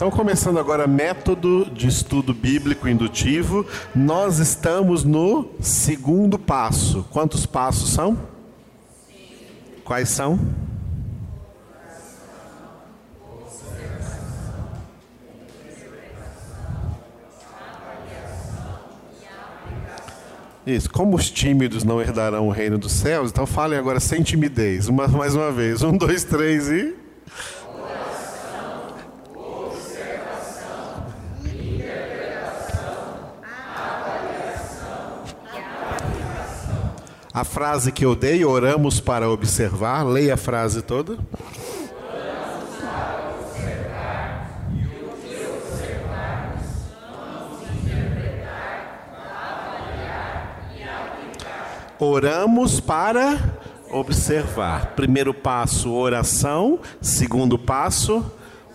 Então, começando agora método de estudo bíblico indutivo, nós estamos no segundo passo. Quantos passos são? Quais são? Isso, como os tímidos não herdarão o reino dos céus, então falem agora sem timidez. Uma, mais uma vez. Um, dois, três e. A frase que eu dei, oramos para observar, leia a frase toda. Oramos para observar. Primeiro passo, oração. Segundo passo,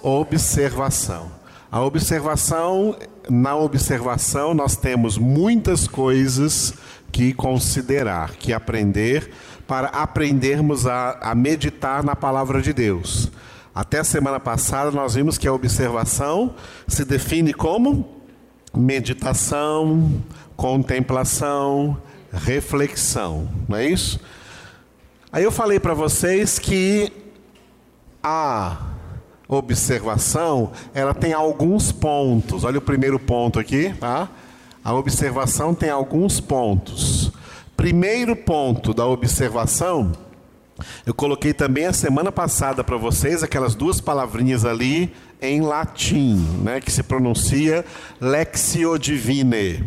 observação. A observação, na observação, nós temos muitas coisas que considerar, que aprender, para aprendermos a, a meditar na palavra de Deus. Até a semana passada nós vimos que a observação se define como meditação, contemplação, reflexão, não é isso? Aí eu falei para vocês que a observação, ela tem alguns pontos. Olha o primeiro ponto aqui, tá? A observação tem alguns pontos. Primeiro ponto da observação, eu coloquei também a semana passada para vocês aquelas duas palavrinhas ali em latim, né, que se pronuncia lexio divine,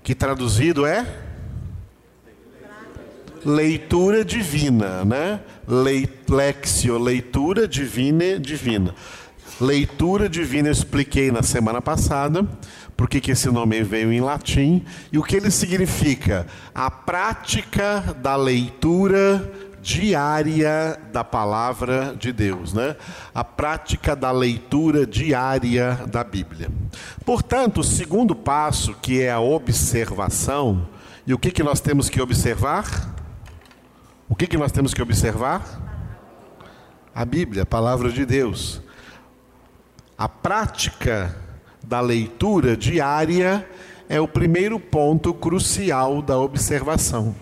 que traduzido é leitura divina, né? lexio, leitura divine, divina. Leitura divina eu expliquei na semana passada por que esse nome veio em latim e o que ele significa. A prática da leitura diária da palavra de Deus, né? A prática da leitura diária da Bíblia. Portanto, o segundo passo, que é a observação, e o que, que nós temos que observar? O que, que nós temos que observar? A Bíblia, a palavra de Deus. A prática da leitura diária é o primeiro ponto crucial da observação.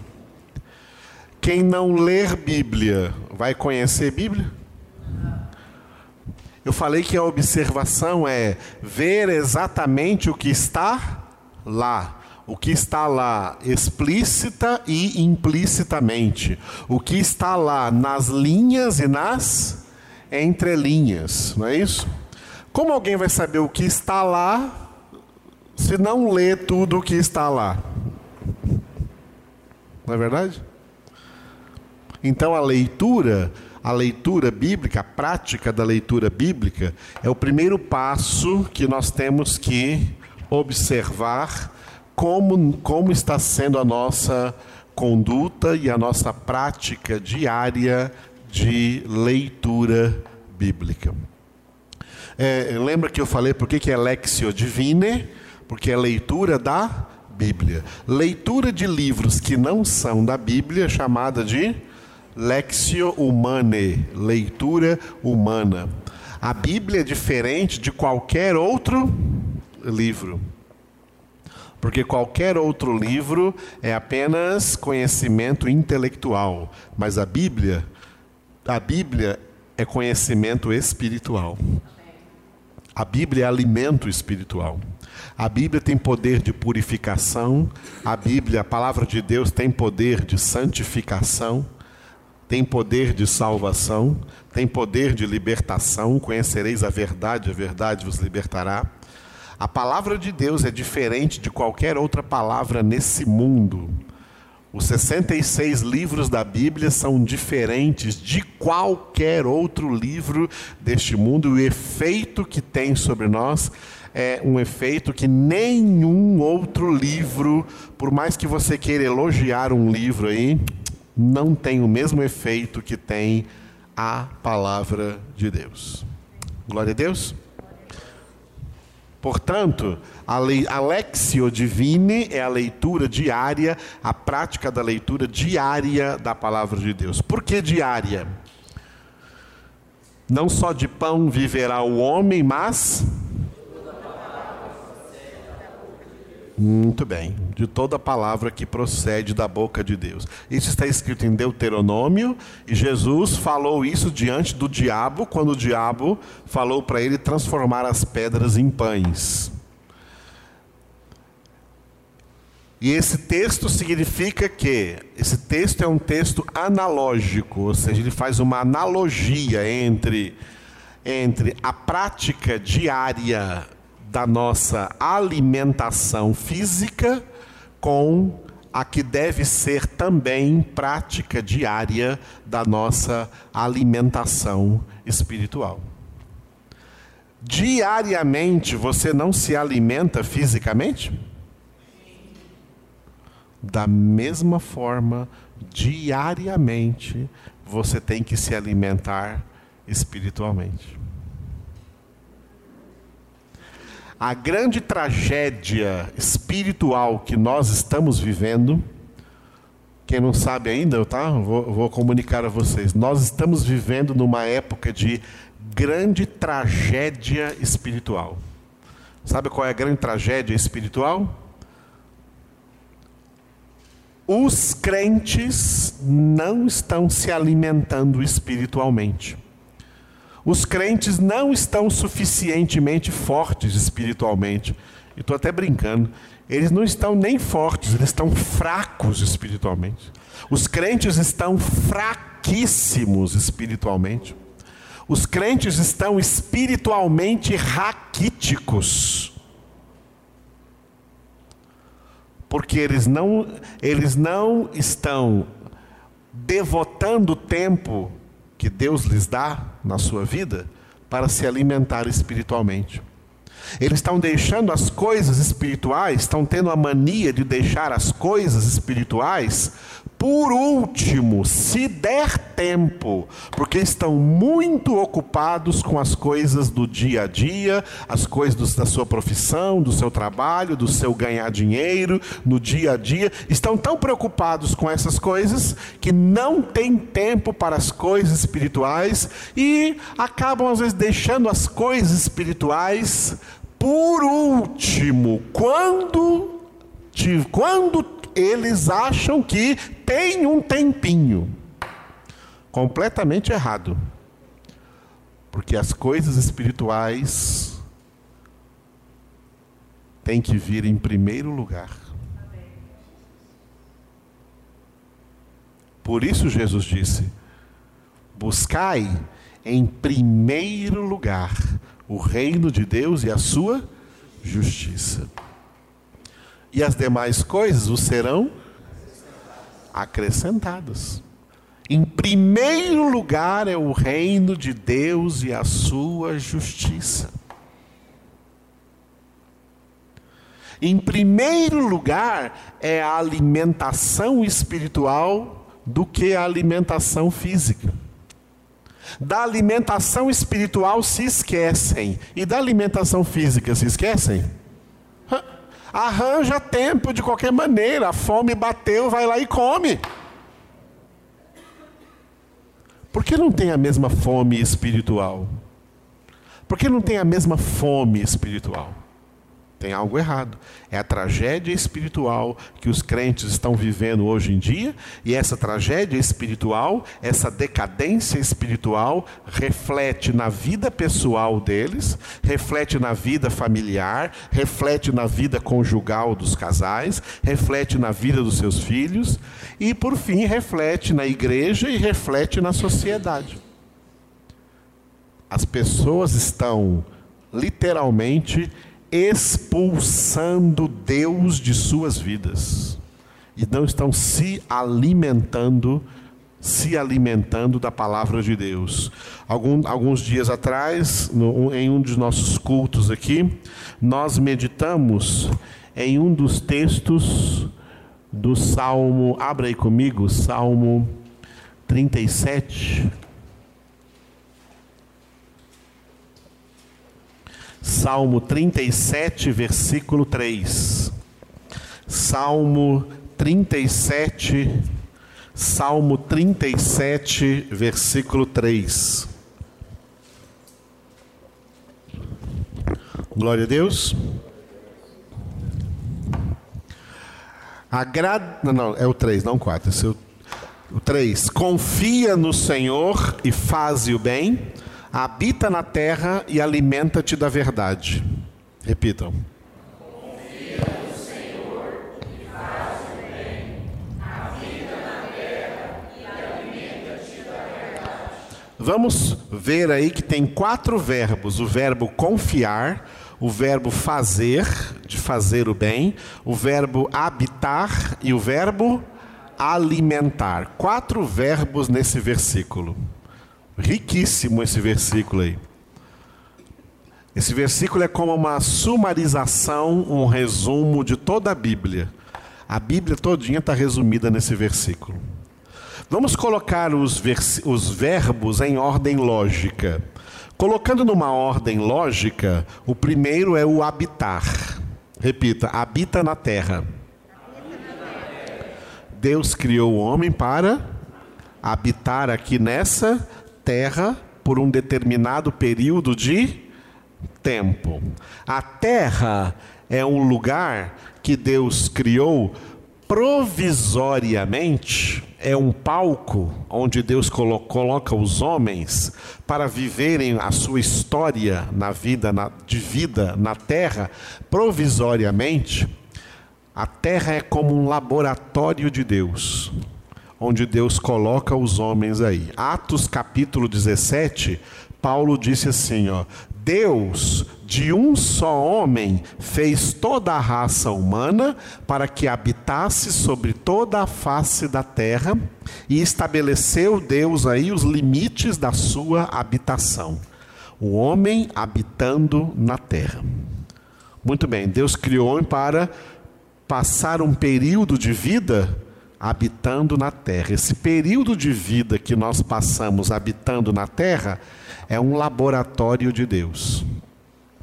Quem não ler Bíblia vai conhecer Bíblia? Eu falei que a observação é ver exatamente o que está lá. O que está lá explícita e implicitamente. O que está lá nas linhas e nas entrelinhas. Não é isso? Como alguém vai saber o que está lá se não lê tudo o que está lá? Não é verdade? Então a leitura, a leitura bíblica, a prática da leitura bíblica é o primeiro passo que nós temos que observar como, como está sendo a nossa conduta e a nossa prática diária de leitura bíblica. É, lembra que eu falei por que, é Lexio Divine? Porque é leitura da Bíblia. Leitura de livros que não são da Bíblia chamada de Lexio Humane, leitura humana. A Bíblia é diferente de qualquer outro livro. Porque qualquer outro livro é apenas conhecimento intelectual, mas a Bíblia, a Bíblia é conhecimento espiritual. A Bíblia é alimento espiritual. A Bíblia tem poder de purificação, a Bíblia, a palavra de Deus, tem poder de santificação, tem poder de salvação, tem poder de libertação. Conhecereis a verdade, a verdade vos libertará. A palavra de Deus é diferente de qualquer outra palavra nesse mundo. Os 66 livros da Bíblia são diferentes de qualquer outro livro deste mundo. O efeito que tem sobre nós é um efeito que nenhum outro livro, por mais que você queira elogiar um livro aí, não tem o mesmo efeito que tem a palavra de Deus. Glória a Deus. Portanto, a Lexio Alexio Divine é a leitura diária, a prática da leitura diária da palavra de Deus. Por que diária? Não só de pão viverá o homem, mas. Muito bem, de toda palavra que procede da boca de Deus. Isso está escrito em Deuteronômio, e Jesus falou isso diante do diabo, quando o diabo falou para ele transformar as pedras em pães. E esse texto significa que esse texto é um texto analógico, ou seja, ele faz uma analogia entre, entre a prática diária da nossa alimentação física com a que deve ser também prática diária da nossa alimentação espiritual. Diariamente você não se alimenta fisicamente? Da mesma forma, diariamente, você tem que se alimentar espiritualmente. A grande tragédia espiritual que nós estamos vivendo, quem não sabe ainda, tá? Vou, vou comunicar a vocês. Nós estamos vivendo numa época de grande tragédia espiritual. Sabe qual é a grande tragédia espiritual? Os crentes não estão se alimentando espiritualmente. Os crentes não estão suficientemente fortes espiritualmente. E estou até brincando. Eles não estão nem fortes, eles estão fracos espiritualmente. Os crentes estão fraquíssimos espiritualmente. Os crentes estão espiritualmente raquíticos. Porque eles não, eles não estão devotando o tempo que Deus lhes dá na sua vida para se alimentar espiritualmente. Eles estão deixando as coisas espirituais, estão tendo a mania de deixar as coisas espirituais por último, se der tempo, porque estão muito ocupados com as coisas do dia a dia, as coisas da sua profissão, do seu trabalho, do seu ganhar dinheiro, no dia a dia, estão tão preocupados com essas coisas que não têm tempo para as coisas espirituais e acabam às vezes deixando as coisas espirituais por último, quando quando eles acham que tem um tempinho. Completamente errado. Porque as coisas espirituais têm que vir em primeiro lugar. Por isso Jesus disse: buscai em primeiro lugar o reino de Deus e a sua justiça e as demais coisas o serão acrescentadas. Em primeiro lugar é o reino de Deus e a sua justiça. Em primeiro lugar é a alimentação espiritual do que a alimentação física. Da alimentação espiritual se esquecem e da alimentação física se esquecem? Arranja tempo de qualquer maneira. A fome bateu, vai lá e come. Por que não tem a mesma fome espiritual? Por que não tem a mesma fome espiritual? Tem algo errado. É a tragédia espiritual que os crentes estão vivendo hoje em dia, e essa tragédia espiritual, essa decadência espiritual, reflete na vida pessoal deles, reflete na vida familiar, reflete na vida conjugal dos casais, reflete na vida dos seus filhos, e por fim, reflete na igreja e reflete na sociedade. As pessoas estão literalmente expulsando Deus de suas vidas e não estão se alimentando, se alimentando da palavra de Deus. Algum, alguns dias atrás, no, em um dos nossos cultos aqui, nós meditamos em um dos textos do Salmo, abra aí comigo, Salmo 37. Salmo 37, versículo 3. Salmo 37, Salmo 37, versículo 3. Glória a Deus. Agrada. Não, não, é o 3, não o 4. Esse é o, o 3. Confia no Senhor e faze o bem, habita na terra e alimenta-te da verdade. Repitam. Vamos ver aí que tem quatro verbos: o verbo confiar, o verbo fazer, de fazer o bem, o verbo habitar e o verbo alimentar. Quatro verbos nesse versículo. Riquíssimo esse versículo aí. Esse versículo é como uma sumarização, um resumo de toda a Bíblia. A Bíblia todinha está resumida nesse versículo. Vamos colocar os, os verbos em ordem lógica. Colocando numa ordem lógica, o primeiro é o habitar. Repita: habita na terra. Deus criou o homem para habitar aqui nessa terra por um determinado período de tempo. A terra é um lugar que Deus criou provisoriamente é um palco onde Deus coloca os homens para viverem a sua história na vida na, de vida na terra provisoriamente. A terra é como um laboratório de Deus, onde Deus coloca os homens aí. Atos capítulo 17, Paulo disse assim, ó: Deus, de um só homem, fez toda a raça humana para que habitasse sobre toda a face da terra e estabeleceu Deus aí os limites da sua habitação. O homem habitando na terra. Muito bem, Deus criou o homem para passar um período de vida habitando na terra. Esse período de vida que nós passamos habitando na terra é um laboratório de Deus.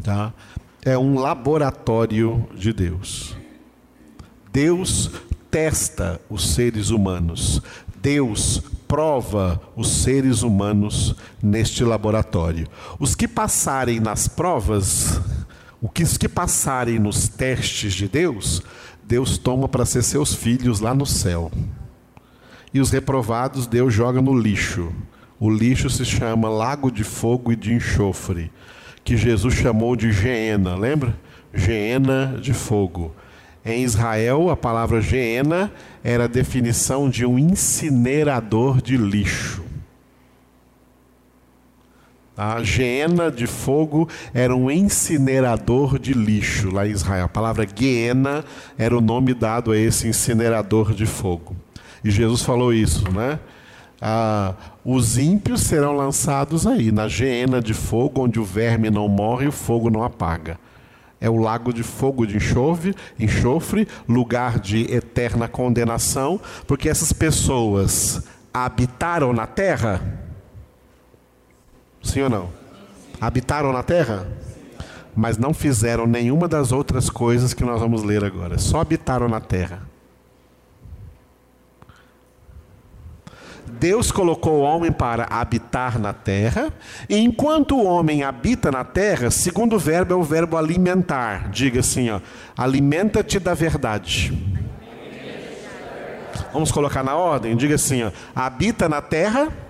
Tá? É um laboratório de Deus. Deus testa os seres humanos. Deus prova os seres humanos neste laboratório. Os que passarem nas provas, os que passarem nos testes de Deus, Deus toma para ser seus filhos lá no céu. E os reprovados Deus joga no lixo. O lixo se chama lago de fogo e de enxofre, que Jesus chamou de Geena, lembra? Geena de fogo. Em Israel, a palavra Geena era a definição de um incinerador de lixo. A Geena de fogo era um incinerador de lixo lá em Israel. A palavra Geena era o nome dado a esse incinerador de fogo. E Jesus falou isso, né? ah, os ímpios serão lançados aí, na geena de fogo, onde o verme não morre e o fogo não apaga. É o lago de fogo de enxofre, enxofre, lugar de eterna condenação, porque essas pessoas habitaram na terra? Sim ou não? Habitaram na terra? Mas não fizeram nenhuma das outras coisas que nós vamos ler agora, só habitaram na terra. Deus colocou o homem para habitar na terra, e enquanto o homem habita na terra, segundo verbo é o verbo alimentar. Diga assim, ó, alimenta-te da verdade. Vamos colocar na ordem? Diga assim, ó, habita na terra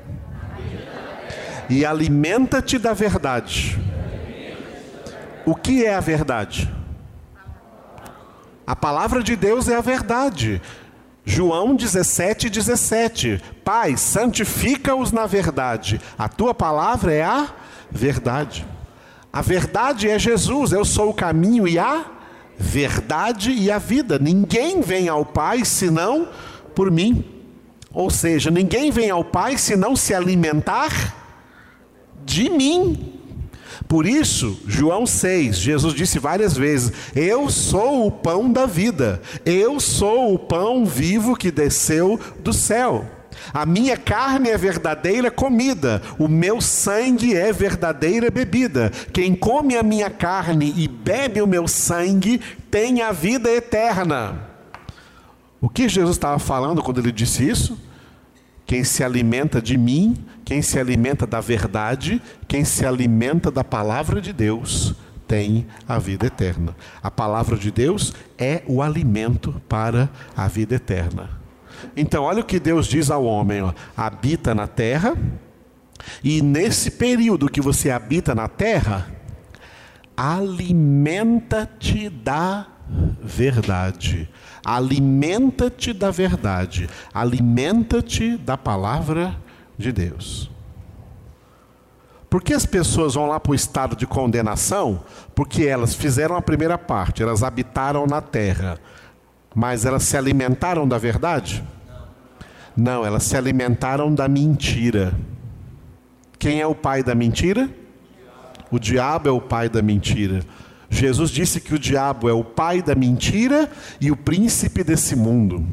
e alimenta-te da verdade. O que é a verdade? A palavra de Deus é a verdade. João 17, 17. Pai, santifica-os na verdade. A tua palavra é a verdade. A verdade é Jesus. Eu sou o caminho e a verdade e a vida. Ninguém vem ao Pai senão por mim. Ou seja, ninguém vem ao Pai se não se alimentar de mim. Por isso, João 6, Jesus disse várias vezes: Eu sou o pão da vida, eu sou o pão vivo que desceu do céu. A minha carne é verdadeira comida, o meu sangue é verdadeira bebida. Quem come a minha carne e bebe o meu sangue tem a vida eterna. O que Jesus estava falando quando ele disse isso? Quem se alimenta de mim, quem se alimenta da verdade, quem se alimenta da palavra de Deus, têm a vida eterna. A palavra de Deus é o alimento para a vida eterna. Então, olha o que Deus diz ao homem: ó, habita na terra, e nesse período que você habita na terra, alimenta-te da verdade. Alimenta-te da verdade. Alimenta-te da palavra de Deus. Por que as pessoas vão lá para o estado de condenação? Porque elas fizeram a primeira parte, elas habitaram na terra, mas elas se alimentaram da verdade? Não, elas se alimentaram da mentira. Quem é o pai da mentira? O diabo é o pai da mentira. Jesus disse que o diabo é o pai da mentira e o príncipe desse mundo.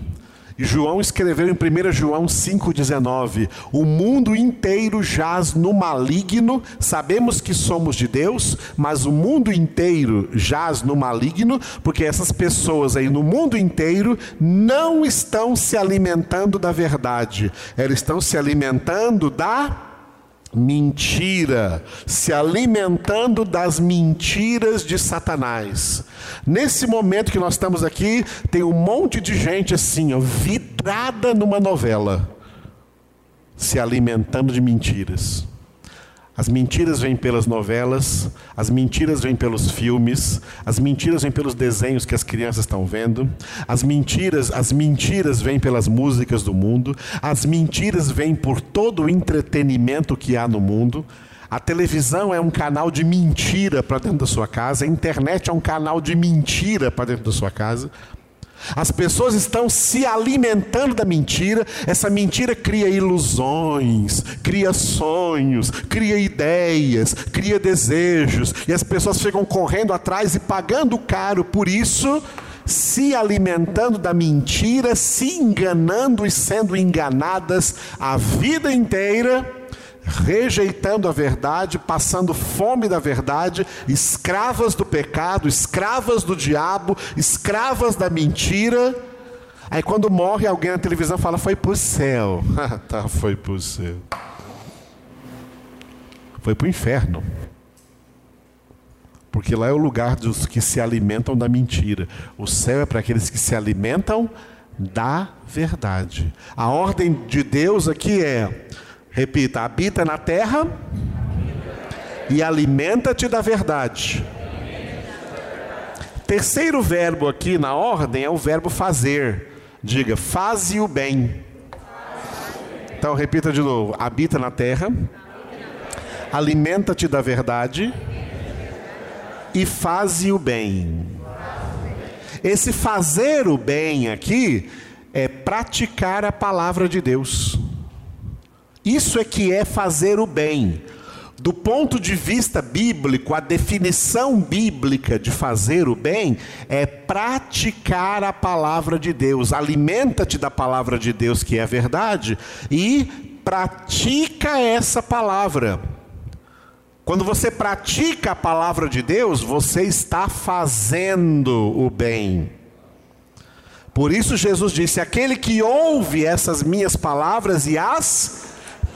João escreveu em 1 João 5,19: O mundo inteiro jaz no maligno, sabemos que somos de Deus, mas o mundo inteiro jaz no maligno, porque essas pessoas aí no mundo inteiro não estão se alimentando da verdade, elas estão se alimentando da mentira, se alimentando das mentiras de Satanás. Nesse momento que nós estamos aqui, tem um monte de gente assim, ó, vidrada numa novela, se alimentando de mentiras. As mentiras vêm pelas novelas, as mentiras vêm pelos filmes, as mentiras vêm pelos desenhos que as crianças estão vendo, as mentiras, as mentiras vêm pelas músicas do mundo, as mentiras vêm por todo o entretenimento que há no mundo. A televisão é um canal de mentira para dentro da sua casa, a internet é um canal de mentira para dentro da sua casa. As pessoas estão se alimentando da mentira, essa mentira cria ilusões, cria sonhos, cria ideias, cria desejos, e as pessoas ficam correndo atrás e pagando caro por isso, se alimentando da mentira, se enganando e sendo enganadas a vida inteira rejeitando a verdade, passando fome da verdade, escravas do pecado, escravas do diabo, escravas da mentira. Aí quando morre alguém na televisão fala foi para o céu. tá, foi para o céu. Foi para o inferno. Porque lá é o lugar dos que se alimentam da mentira. O céu é para aqueles que se alimentam da verdade. A ordem de Deus aqui é Repita: habita na terra e alimenta-te da verdade. Terceiro verbo aqui na ordem é o verbo fazer. Diga, faze o bem. Então repita de novo: habita na terra, alimenta-te da verdade e faze o bem. Esse fazer o bem aqui é praticar a palavra de Deus. Isso é que é fazer o bem. Do ponto de vista bíblico, a definição bíblica de fazer o bem é praticar a palavra de Deus. Alimenta-te da palavra de Deus, que é a verdade, e pratica essa palavra. Quando você pratica a palavra de Deus, você está fazendo o bem. Por isso Jesus disse: Aquele que ouve essas minhas palavras e as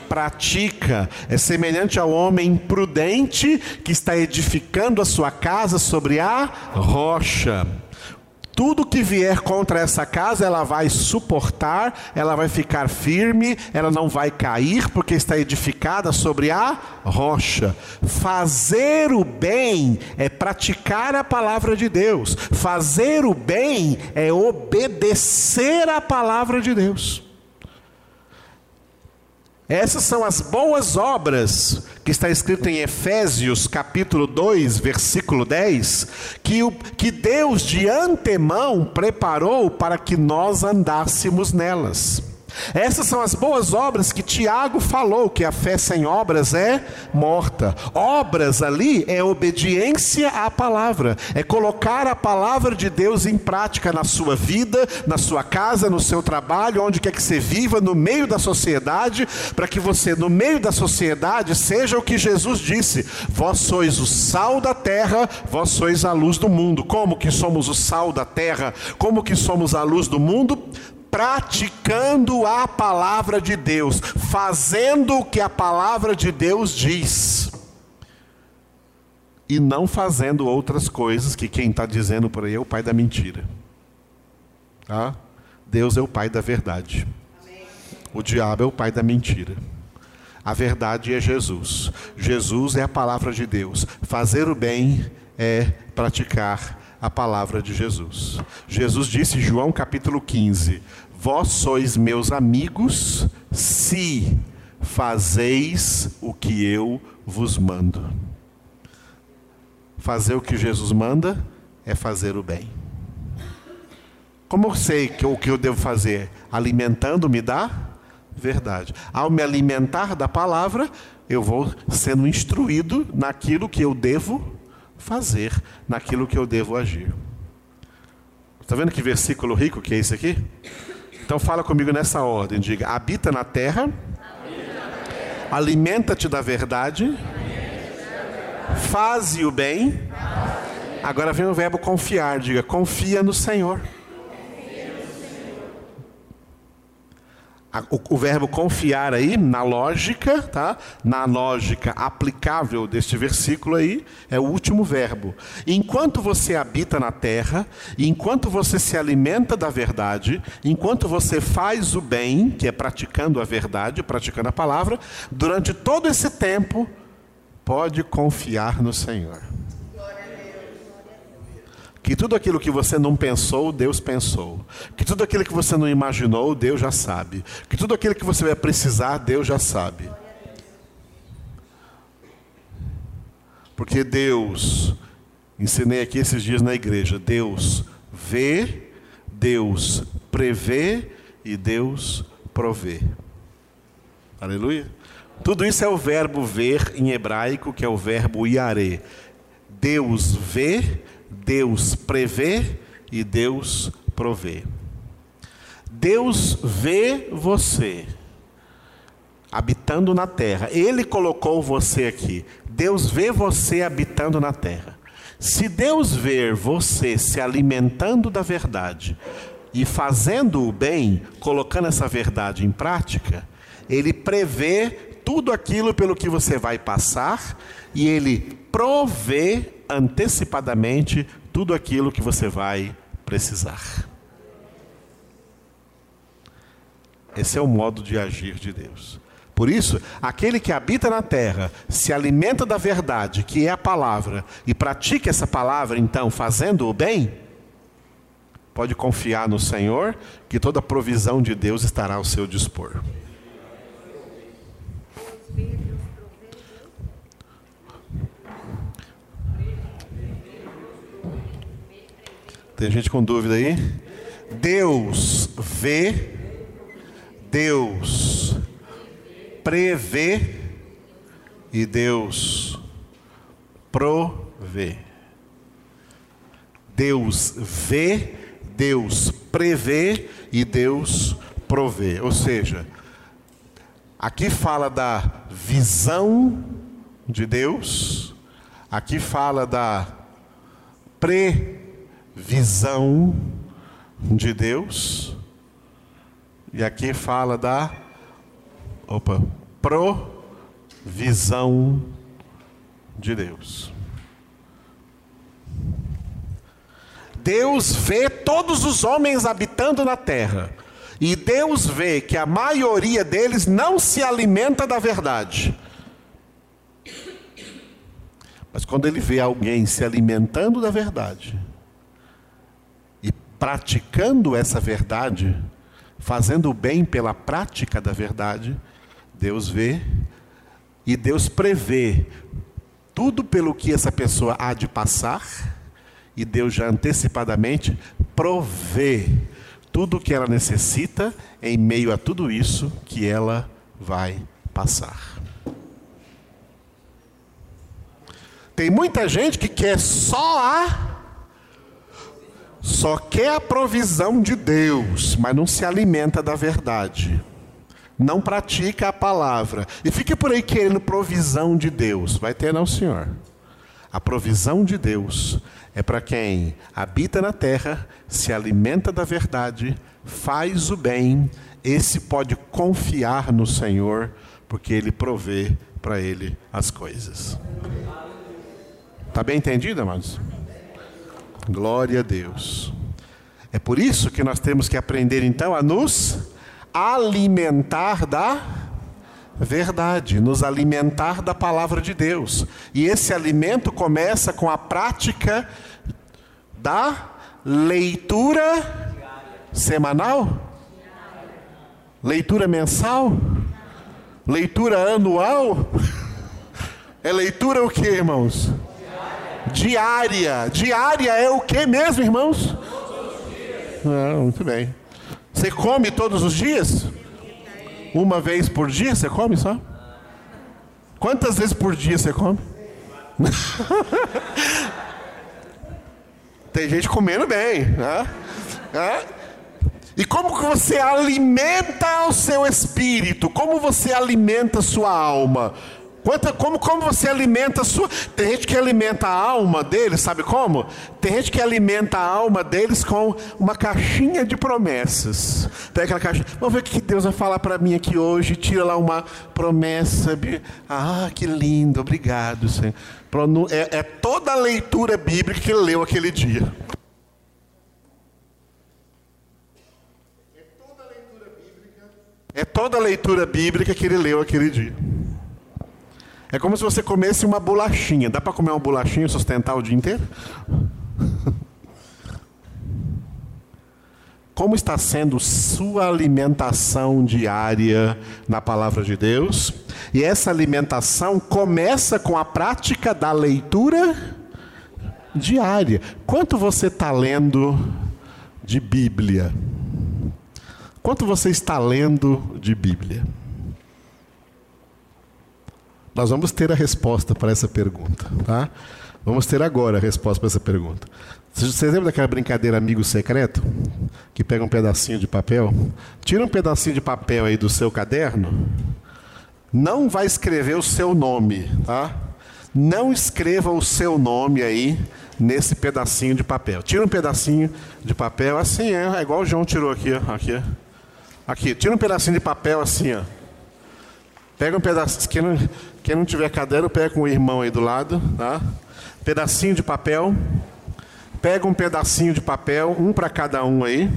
pratica, é semelhante ao homem prudente que está edificando a sua casa sobre a rocha. Tudo que vier contra essa casa, ela vai suportar, ela vai ficar firme, ela não vai cair, porque está edificada sobre a rocha. Fazer o bem é praticar a palavra de Deus, fazer o bem é obedecer a palavra de Deus. Essas são as boas obras que está escrito em Efésios capítulo 2, versículo 10, que, o, que Deus de antemão preparou para que nós andássemos nelas. Essas são as boas obras que Tiago falou, que a fé sem obras é morta. Obras ali é obediência à palavra, é colocar a palavra de Deus em prática na sua vida, na sua casa, no seu trabalho, onde quer que você viva, no meio da sociedade, para que você, no meio da sociedade, seja o que Jesus disse: Vós sois o sal da terra, vós sois a luz do mundo. Como que somos o sal da terra? Como que somos a luz do mundo? Praticando a palavra de Deus, fazendo o que a palavra de Deus diz. e não fazendo outras coisas que quem está dizendo por aí é o pai da mentira. Tá? Deus é o pai da verdade. O diabo é o pai da mentira. A verdade é Jesus. Jesus é a palavra de Deus. Fazer o bem é praticar a palavra de Jesus. Jesus disse, João capítulo 15: Vós sois meus amigos se fazeis o que eu vos mando. Fazer o que Jesus manda é fazer o bem. Como eu sei que o que eu devo fazer? Alimentando-me da verdade. Ao me alimentar da palavra, eu vou sendo instruído naquilo que eu devo fazer, naquilo que eu devo agir. Está vendo que versículo rico que é esse aqui? Então fala comigo nessa ordem, diga: habita na terra, alimenta-te da verdade, faze o bem. Agora vem o verbo confiar, diga: confia no Senhor. O, o, verbo confiar aí, na lógica, tá? Na lógica aplicável deste versículo aí, é o último verbo. Enquanto você habita na terra, enquanto você se alimenta da verdade, enquanto você faz o bem, que é praticando a verdade, praticando a palavra, durante todo esse tempo, pode confiar no Senhor. Que tudo aquilo que você não pensou, Deus pensou. Que tudo aquilo que você não imaginou, Deus já sabe. Que tudo aquilo que você vai precisar, Deus já sabe. Porque Deus, ensinei aqui esses dias na igreja, Deus vê, Deus prevê e Deus provê. Aleluia. Tudo isso é o verbo ver em hebraico, que é o verbo iare. Deus vê, Deus prevê e Deus provê. Deus vê você habitando na terra. Ele colocou você aqui. Deus vê você habitando na terra. Se Deus ver você se alimentando da verdade e fazendo o bem, colocando essa verdade em prática, ele prevê tudo aquilo pelo que você vai passar e ele provê antecipadamente tudo aquilo que você vai precisar. Esse é o modo de agir de Deus. Por isso, aquele que habita na terra, se alimenta da verdade, que é a palavra, e pratica essa palavra, então, fazendo o bem, pode confiar no Senhor, que toda provisão de Deus estará ao seu dispor. Tem gente com dúvida aí? Deus vê, Deus prevê e Deus provê. Deus vê, Deus prevê e Deus provê. Ou seja, aqui fala da visão de Deus, aqui fala da pre visão de Deus. E aqui fala da opa, provisão de Deus. Deus vê todos os homens habitando na terra. E Deus vê que a maioria deles não se alimenta da verdade. Mas quando ele vê alguém se alimentando da verdade, praticando essa verdade, fazendo o bem pela prática da verdade, Deus vê e Deus prevê tudo pelo que essa pessoa há de passar, e Deus já antecipadamente provê tudo o que ela necessita em meio a tudo isso que ela vai passar. Tem muita gente que quer só a só quer a provisão de Deus, mas não se alimenta da verdade. Não pratica a palavra. E fica por aí querendo provisão de Deus. Vai ter, não, senhor. A provisão de Deus é para quem habita na terra, se alimenta da verdade, faz o bem, esse pode confiar no Senhor, porque Ele provê para ele as coisas. Está bem entendido, amados? Glória a Deus. É por isso que nós temos que aprender então a nos alimentar da verdade, nos alimentar da palavra de Deus. E esse alimento começa com a prática da leitura semanal, leitura mensal, leitura anual. É leitura o que, irmãos? Diária. Diária é o que mesmo, irmãos? Ah, muito bem. Você come todos os dias? Uma vez por dia você come só? Quantas vezes por dia você come? Tem gente comendo bem, né? E como que você alimenta o seu espírito? Como você alimenta a sua alma? Quanto, como, como você alimenta a sua. Tem gente que alimenta a alma deles, sabe como? Tem gente que alimenta a alma deles com uma caixinha de promessas. Pega aquela caixa. Vamos ver o que Deus vai falar para mim aqui hoje. Tira lá uma promessa. Ah, que lindo, obrigado, Senhor. É, é toda a leitura bíblica que ele leu aquele dia. É toda a leitura bíblica que ele leu aquele dia. É como se você comesse uma bolachinha. Dá para comer uma bolachinha e sustentar o dia inteiro? Como está sendo sua alimentação diária na palavra de Deus? E essa alimentação começa com a prática da leitura diária. Quanto você está lendo de Bíblia? Quanto você está lendo de Bíblia? Nós vamos ter a resposta para essa pergunta, tá? Vamos ter agora a resposta para essa pergunta. Vocês lembram daquela brincadeira amigo secreto? Que pega um pedacinho de papel? Tira um pedacinho de papel aí do seu caderno. Não vai escrever o seu nome, tá? Não escreva o seu nome aí nesse pedacinho de papel. Tira um pedacinho de papel assim, é, é igual o João tirou aqui, ó, aqui. Aqui, tira um pedacinho de papel assim, ó. Pega um pedacinho, quem não, quem não tiver caderno, pega com o irmão aí do lado, tá? Pedacinho de papel. Pega um pedacinho de papel, um para cada um aí.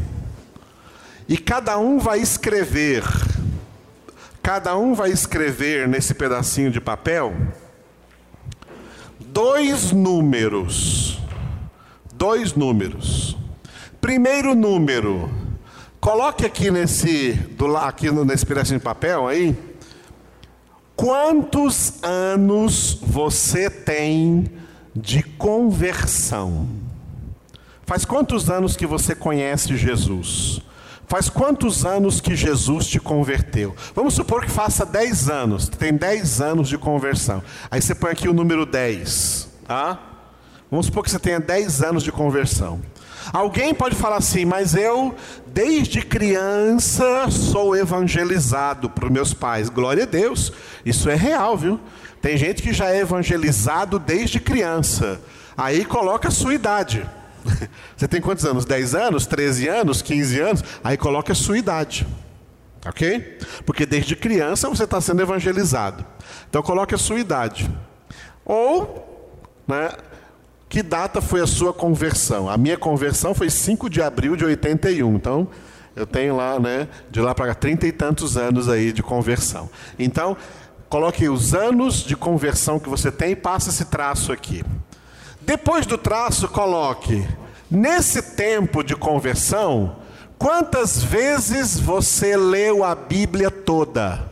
E cada um vai escrever. Cada um vai escrever nesse pedacinho de papel dois números. Dois números. Primeiro número. Coloque aqui nesse, do, aqui nesse pedacinho de papel aí Quantos anos você tem de conversão? Faz quantos anos que você conhece Jesus? Faz quantos anos que Jesus te converteu? Vamos supor que faça 10 anos, tem 10 anos de conversão. Aí você põe aqui o número 10, tá? Vamos supor que você tenha 10 anos de conversão. Alguém pode falar assim, mas eu, desde criança, sou evangelizado por meus pais. Glória a Deus, isso é real, viu? Tem gente que já é evangelizado desde criança. Aí coloca a sua idade. Você tem quantos anos? 10 anos? 13 anos? 15 anos? Aí coloca a sua idade. Ok? Porque desde criança você está sendo evangelizado. Então coloque a sua idade. Ou, né, que data foi a sua conversão? A minha conversão foi 5 de abril de 81. Então, eu tenho lá, né, de lá para trinta e tantos anos aí de conversão. Então, coloque os anos de conversão que você tem e passe esse traço aqui. Depois do traço, coloque nesse tempo de conversão, quantas vezes você leu a Bíblia toda?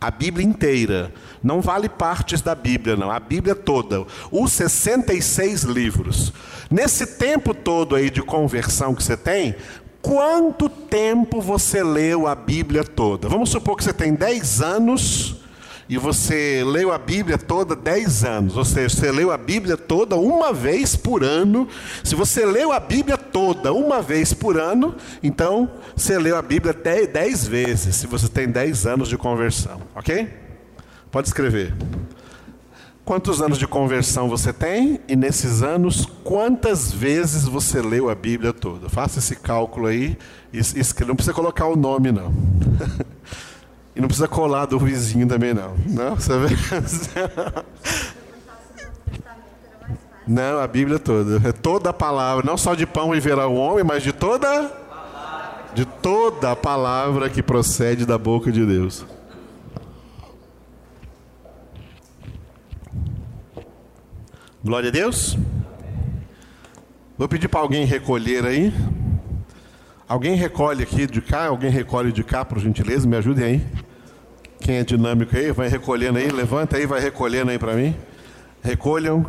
A Bíblia inteira. Não vale partes da Bíblia, não. A Bíblia toda. Os 66 livros. Nesse tempo todo aí de conversão que você tem, quanto tempo você leu a Bíblia toda? Vamos supor que você tem 10 anos e você leu a Bíblia toda 10 anos, ou seja, você leu a Bíblia toda uma vez por ano. Se você leu a Bíblia toda uma vez por ano, então você leu a Bíblia 10 vezes, se você tem 10 anos de conversão, ok? Pode escrever. Quantos anos de conversão você tem? E nesses anos, quantas vezes você leu a Bíblia toda? Faça esse cálculo aí. Não precisa colocar o nome, não. e não precisa colar do vizinho também, não. Não? Você vê? Não, a Bíblia toda. É toda a palavra, não só de pão viverá o homem, mas de toda de toda a palavra que procede da boca de Deus. Glória a Deus. Vou pedir para alguém recolher aí. Alguém recolhe aqui de cá, alguém recolhe de cá, por gentileza, me ajudem aí. Quem é dinâmico aí, vai recolhendo aí, levanta aí, vai recolhendo aí para mim. Recolham.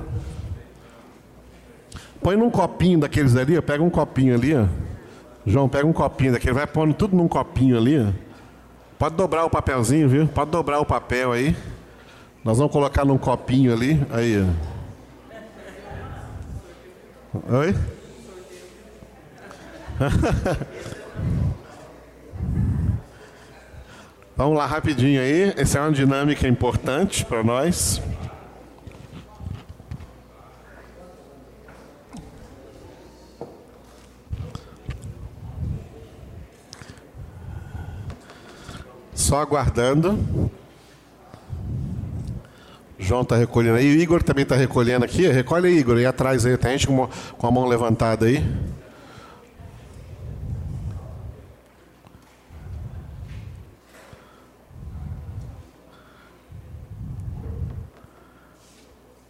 Põe num copinho daqueles ali, ó, pega um copinho ali, ó. João, pega um copinho daquele, vai pondo tudo num copinho ali, ó. Pode dobrar o papelzinho, viu? Pode dobrar o papel aí. Nós vamos colocar num copinho ali, aí, ó. Oi? Vamos lá rapidinho aí. Essa é uma dinâmica importante para nós. Só aguardando. João está recolhendo aí. O Igor também está recolhendo aqui. Recolhe aí, Igor. Aí atrás aí. Tem gente com a mão levantada aí.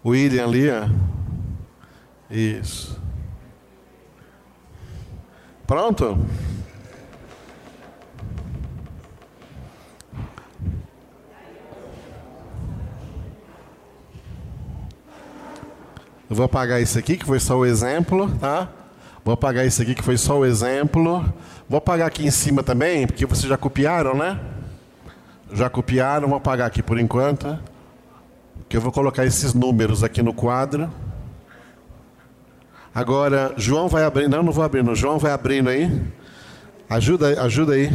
William ali, ó. Isso. Pronto? Eu vou apagar isso aqui, que foi só o exemplo, tá? Vou apagar isso aqui, que foi só o exemplo. Vou apagar aqui em cima também, porque vocês já copiaram, né? Já copiaram, vou apagar aqui por enquanto. Que eu vou colocar esses números aqui no quadro. Agora, João vai abrindo. Não, não vou abrindo. João vai abrindo aí. Ajuda, ajuda aí.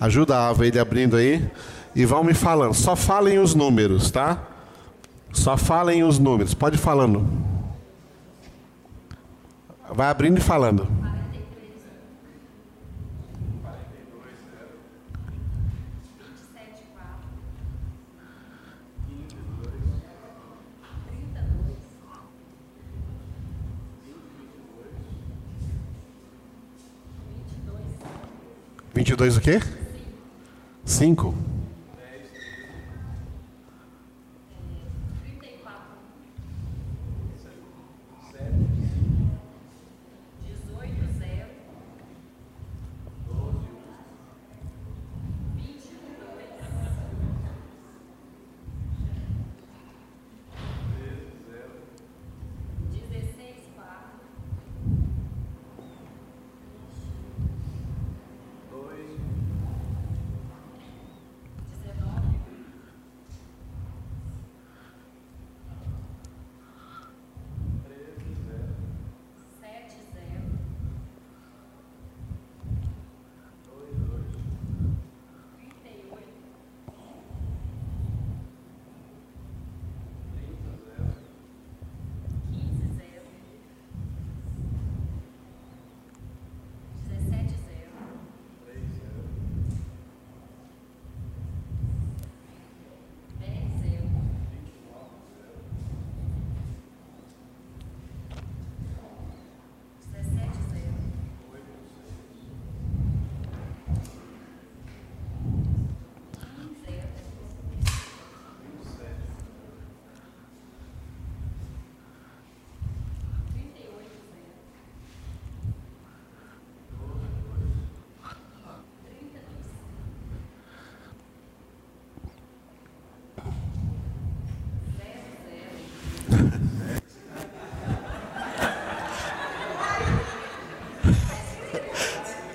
Ajuda a Ava ele abrindo aí. E vão me falando. Só falem os números, tá? Só falem os números. Pode ir falando. Vai abrindo e falando. Vinte e dois o quê? Cinco.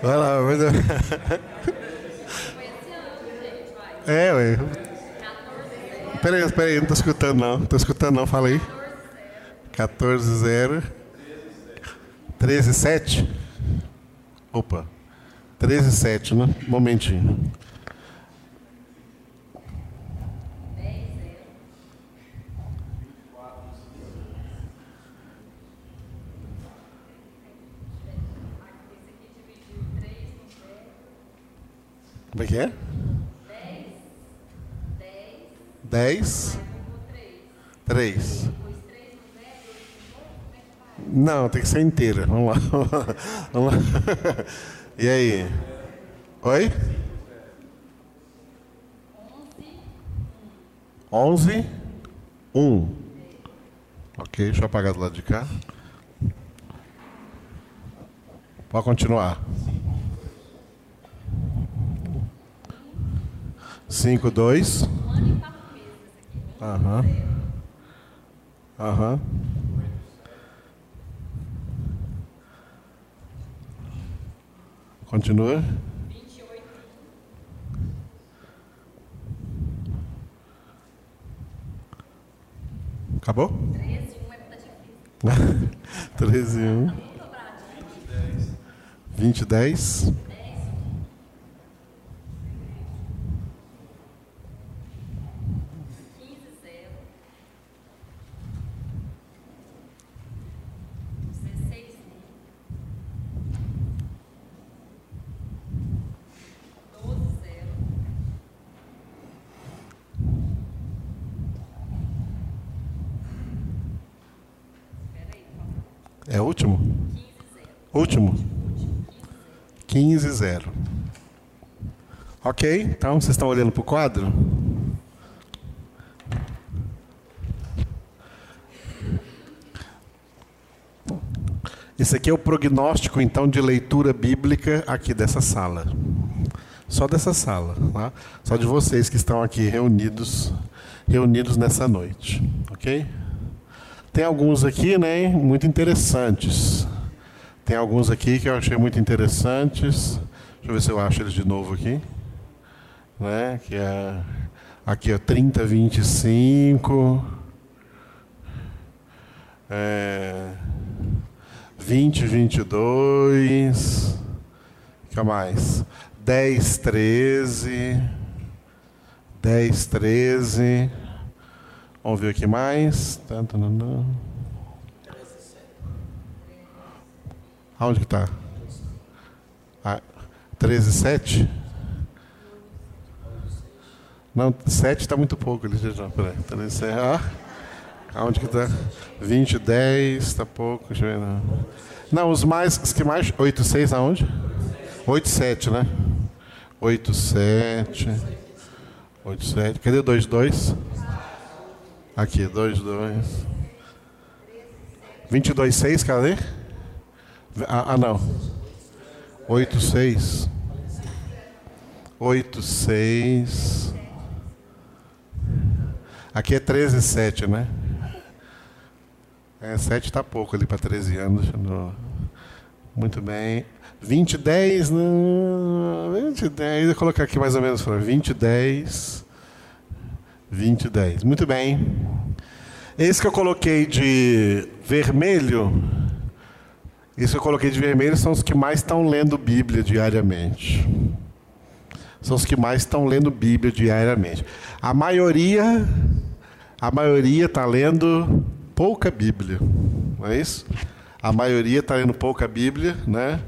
Vai lá, vai lá. É, ué. Peraí, peraí, não tô escutando não. Não tô escutando não, fala aí. 14, 0. 13, 7. Opa. 13, 7, né? Momentinho. Como é que é? 10. 3. Não, tem que ser inteira. Vamos lá. Vamos lá. E aí? Oi? Onze, um. Ok, deixa eu apagar do lado de cá. Pode continuar. Cinco, dois. Aham. Aham. Continua. 28. Acabou? 13 e 1 é tá difícil. 13 e 1. 20 e 10. 20 e 10. 15, 0. Ok? Então, vocês estão olhando para o quadro? Esse aqui é o prognóstico, então, de leitura bíblica aqui dessa sala. Só dessa sala. Tá? Só de vocês que estão aqui reunidos, reunidos nessa noite. Ok? Tem alguns aqui, né, muito interessantes. Tem alguns aqui que eu achei muito interessantes. Deixa eu ver se eu acho eles de novo aqui. Né? Que é aqui é 30, 25. É, 20, 22. O que mais? 10, 13. 10, 13. Vamos ver aqui mais. Tanto, não, não. Aonde que está? Ah, 13, 7? Não, 7 está muito pouco. Ele já, peraí, 13, 7, ah, aonde que está? 20, 10, está pouco. Deixa eu ver, não. não, os mais, os que mais, 8, 6 aonde? 8, 7, né? 8, 7. 8, 7. Cadê 2, 2? Aqui, 2, 2. 22, 6, cadê? Ah, ah não. 8, 6. 8, 6. Aqui é 13, 7, né? É, 7 está pouco ali para 13 anos. Muito bem. 20, 10. Não, 20, 10. Vou colocar aqui mais ou menos para 20, 10. 20, 10. Muito bem. Esse que eu coloquei de vermelho isso que eu coloquei de vermelho são os que mais estão lendo Bíblia diariamente. São os que mais estão lendo Bíblia diariamente. A maioria, a maioria está lendo pouca Bíblia, não é isso? A maioria está lendo pouca Bíblia, né?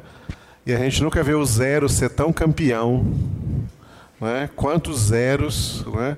E a gente nunca vê o zero ser tão campeão, né? Quantos zeros, né?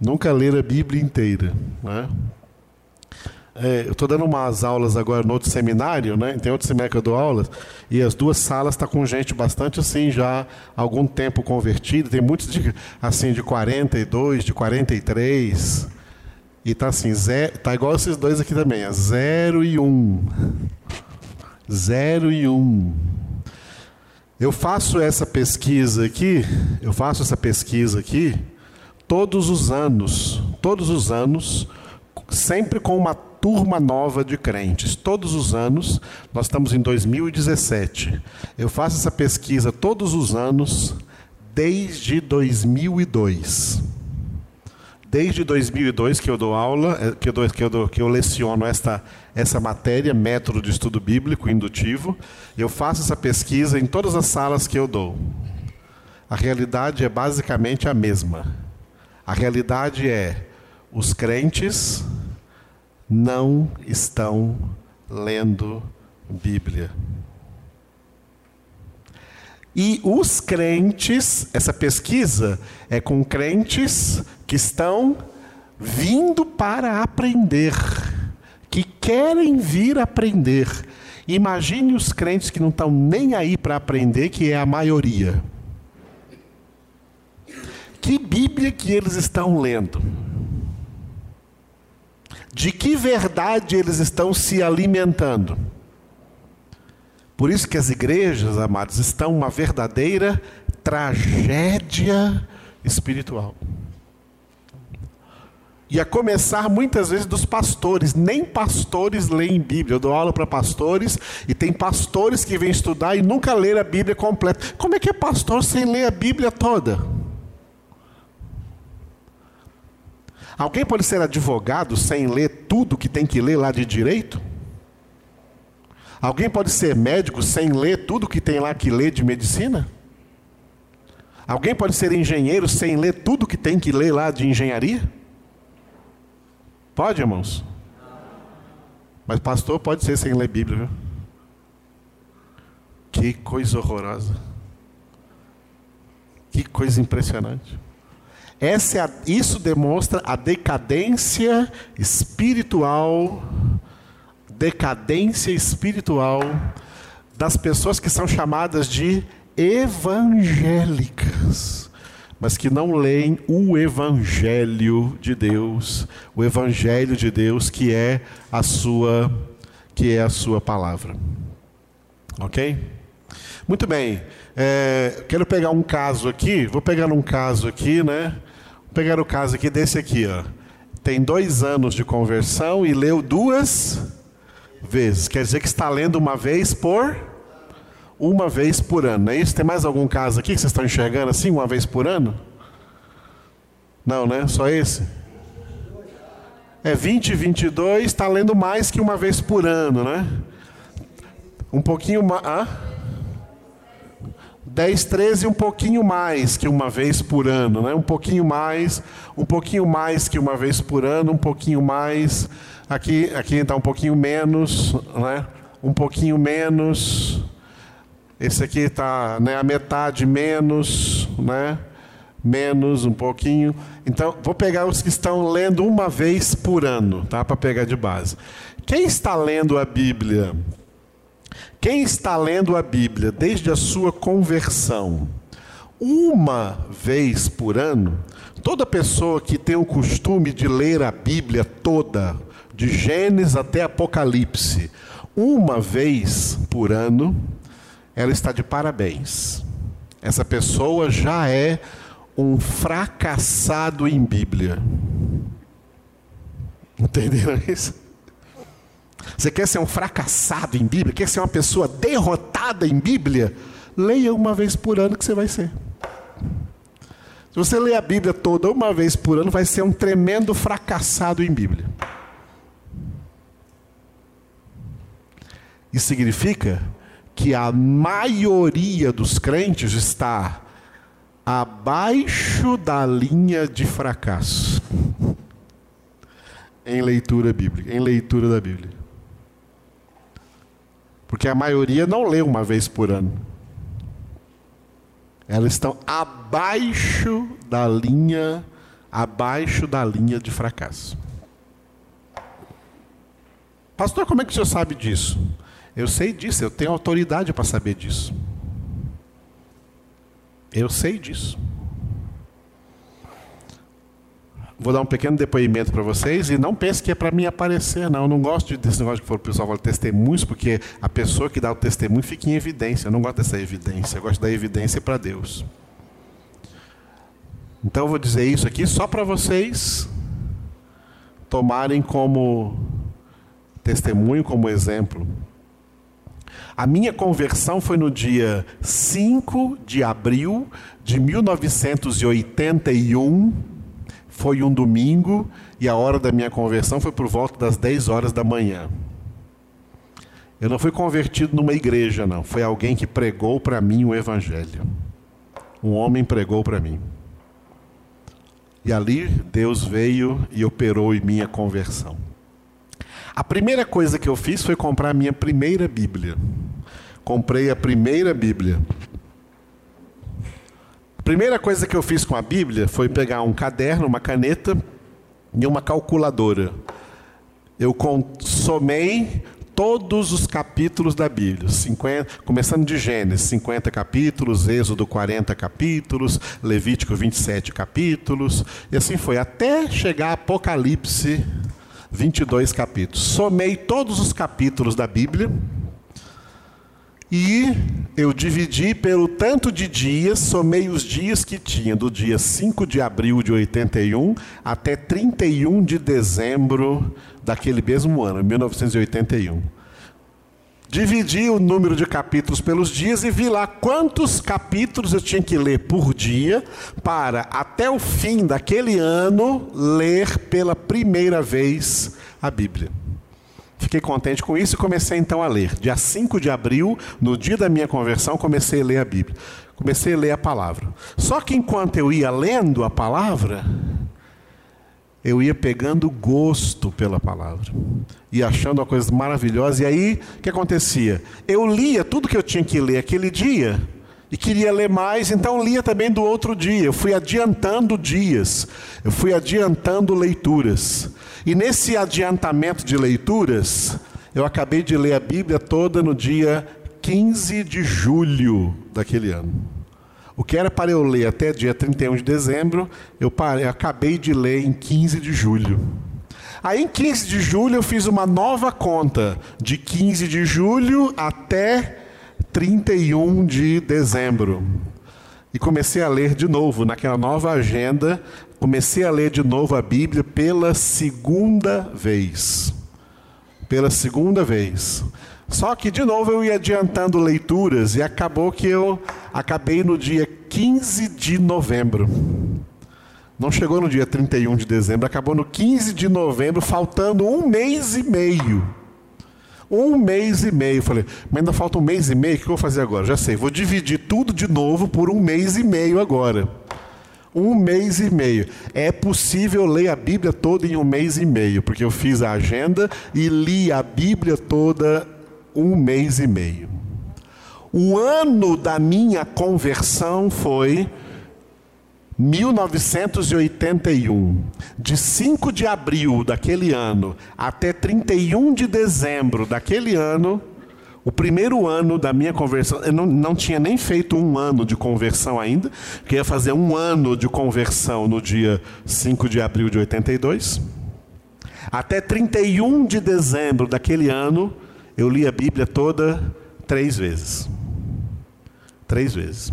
nunca leram a Bíblia inteira né? É, eu estou dando umas aulas agora no outro seminário, né? Tem outro seminário que eu dou aulas, e as duas salas estão tá com gente bastante assim, já algum tempo convertida. Tem muitos de, assim, de 42, de 43. E tá assim, zero, tá igual esses dois aqui também, é 0 e 1. Um. 0 e 1. Um. Eu faço essa pesquisa aqui, eu faço essa pesquisa aqui todos os anos, todos os anos, sempre com uma turma nova de crentes. Todos os anos, nós estamos em 2017. Eu faço essa pesquisa todos os anos, desde 2002. desde 2002 que eu dou aula, eh, que eu, dou, que eu, dou, que eu leciono esta, essa matéria, método de estudo bíblico indutivo. Eu faço essa pesquisa em todas as salas que eu dou. A realidade é basicamente a mesma. A realidade é: os crentes não estão lendo Bíblia. E os crentes, essa pesquisa é com crentes que estão vindo para aprender, que querem vir aprender. Imagine os crentes que não estão nem aí para aprender, que é a maioria. Que Bíblia que eles estão lendo? De que verdade eles estão se alimentando? Por isso que as igrejas, amados, estão uma verdadeira tragédia espiritual. E a começar muitas vezes dos pastores, nem pastores leem Bíblia. Eu dou aula para pastores e tem pastores que vêm estudar e nunca leram a Bíblia completa. Como é que é pastor sem ler a Bíblia toda? Alguém pode ser advogado sem ler tudo que tem que ler lá de direito? Alguém pode ser médico sem ler tudo que tem lá que ler de medicina? Alguém pode ser engenheiro sem ler tudo que tem que ler lá de engenharia? Pode, irmãos? Mas pastor pode ser sem ler Bíblia, viu? Que coisa horrorosa. Que coisa impressionante. Essa é isso demonstra a decadência espiritual decadência espiritual das pessoas que são chamadas de evangélicas, mas que não leem o evangelho de Deus, o evangelho de Deus que é a sua que é a sua palavra. OK? Muito bem. É, quero pegar um caso aqui, vou pegar um caso aqui, né? Pegar o caso aqui desse aqui, ó. Tem dois anos de conversão e leu duas vezes. Quer dizer que está lendo uma vez por uma vez por ano. É isso? Tem mais algum caso aqui que vocês estão enxergando assim, uma vez por ano? Não, né? Só esse? É 20, 22, está lendo mais que uma vez por ano, né? Um pouquinho mais. Ah? 10, 13, um pouquinho mais que uma vez por ano, né? Um pouquinho mais, um pouquinho mais que uma vez por ano, um pouquinho mais. Aqui, aqui está um pouquinho menos, né? Um pouquinho menos. Esse aqui está né, a metade menos, né? Menos um pouquinho. Então, vou pegar os que estão lendo uma vez por ano, tá? Para pegar de base. Quem está lendo a Bíblia quem está lendo a Bíblia desde a sua conversão, uma vez por ano, toda pessoa que tem o costume de ler a Bíblia toda, de Gênesis até Apocalipse, uma vez por ano, ela está de parabéns. Essa pessoa já é um fracassado em Bíblia. Entenderam isso? Você quer ser um fracassado em Bíblia? Quer ser uma pessoa derrotada em Bíblia? Leia uma vez por ano que você vai ser. Se você ler a Bíblia toda uma vez por ano, vai ser um tremendo fracassado em Bíblia. Isso significa que a maioria dos crentes está abaixo da linha de fracasso em leitura bíblica, em leitura da Bíblia. Porque a maioria não lê uma vez por ano. Elas estão abaixo da linha, abaixo da linha de fracasso. Pastor, como é que o senhor sabe disso? Eu sei disso, eu tenho autoridade para saber disso. Eu sei disso. Vou dar um pequeno depoimento para vocês e não pense que é para mim aparecer, não. Eu não gosto desse negócio que o pessoal fala testemunhos, porque a pessoa que dá o testemunho fica em evidência. Eu não gosto dessa evidência, eu gosto da evidência para Deus. Então eu vou dizer isso aqui só para vocês tomarem como testemunho, como exemplo. A minha conversão foi no dia 5 de abril de 1981 foi um domingo e a hora da minha conversão foi por volta das 10 horas da manhã. Eu não fui convertido numa igreja, não. Foi alguém que pregou para mim o Evangelho. Um homem pregou para mim. E ali Deus veio e operou em minha conversão. A primeira coisa que eu fiz foi comprar a minha primeira Bíblia. Comprei a primeira Bíblia. Primeira coisa que eu fiz com a Bíblia foi pegar um caderno, uma caneta e uma calculadora. Eu somei todos os capítulos da Bíblia, 50, começando de Gênesis, 50 capítulos, Êxodo 40 capítulos, Levítico 27 capítulos, e assim foi, até chegar a Apocalipse 22 capítulos. Somei todos os capítulos da Bíblia e eu dividi pelo tanto de dias, somei os dias que tinha, do dia 5 de abril de 81 até 31 de dezembro daquele mesmo ano, 1981. Dividi o número de capítulos pelos dias e vi lá quantos capítulos eu tinha que ler por dia para, até o fim daquele ano, ler pela primeira vez a Bíblia. Fiquei contente com isso e comecei então a ler. Dia 5 de abril, no dia da minha conversão, comecei a ler a Bíblia. Comecei a ler a palavra. Só que enquanto eu ia lendo a palavra, eu ia pegando gosto pela palavra e achando uma coisa maravilhosa. E aí, o que acontecia? Eu lia tudo que eu tinha que ler aquele dia e queria ler mais, então lia também do outro dia. Eu fui adiantando dias, eu fui adiantando leituras. E nesse adiantamento de leituras, eu acabei de ler a Bíblia toda no dia 15 de julho daquele ano. O que era para eu ler até dia 31 de dezembro, eu, parei, eu acabei de ler em 15 de julho. Aí em 15 de julho eu fiz uma nova conta, de 15 de julho até 31 de dezembro. E comecei a ler de novo, naquela nova agenda, comecei a ler de novo a Bíblia pela segunda vez. Pela segunda vez. Só que, de novo, eu ia adiantando leituras e acabou que eu acabei no dia 15 de novembro. Não chegou no dia 31 de dezembro, acabou no 15 de novembro, faltando um mês e meio. Um mês e meio. Falei, mas ainda falta um mês e meio, o que eu vou fazer agora? Já sei, vou dividir tudo de novo por um mês e meio agora. Um mês e meio. É possível ler a Bíblia toda em um mês e meio, porque eu fiz a agenda e li a Bíblia toda um mês e meio. O ano da minha conversão foi 1981. De 5 de abril daquele ano até 31 de dezembro daquele ano, o primeiro ano da minha conversão, eu não, não tinha nem feito um ano de conversão ainda, que ia fazer um ano de conversão no dia 5 de abril de 82. Até 31 de dezembro daquele ano, eu li a Bíblia toda três vezes. Três vezes.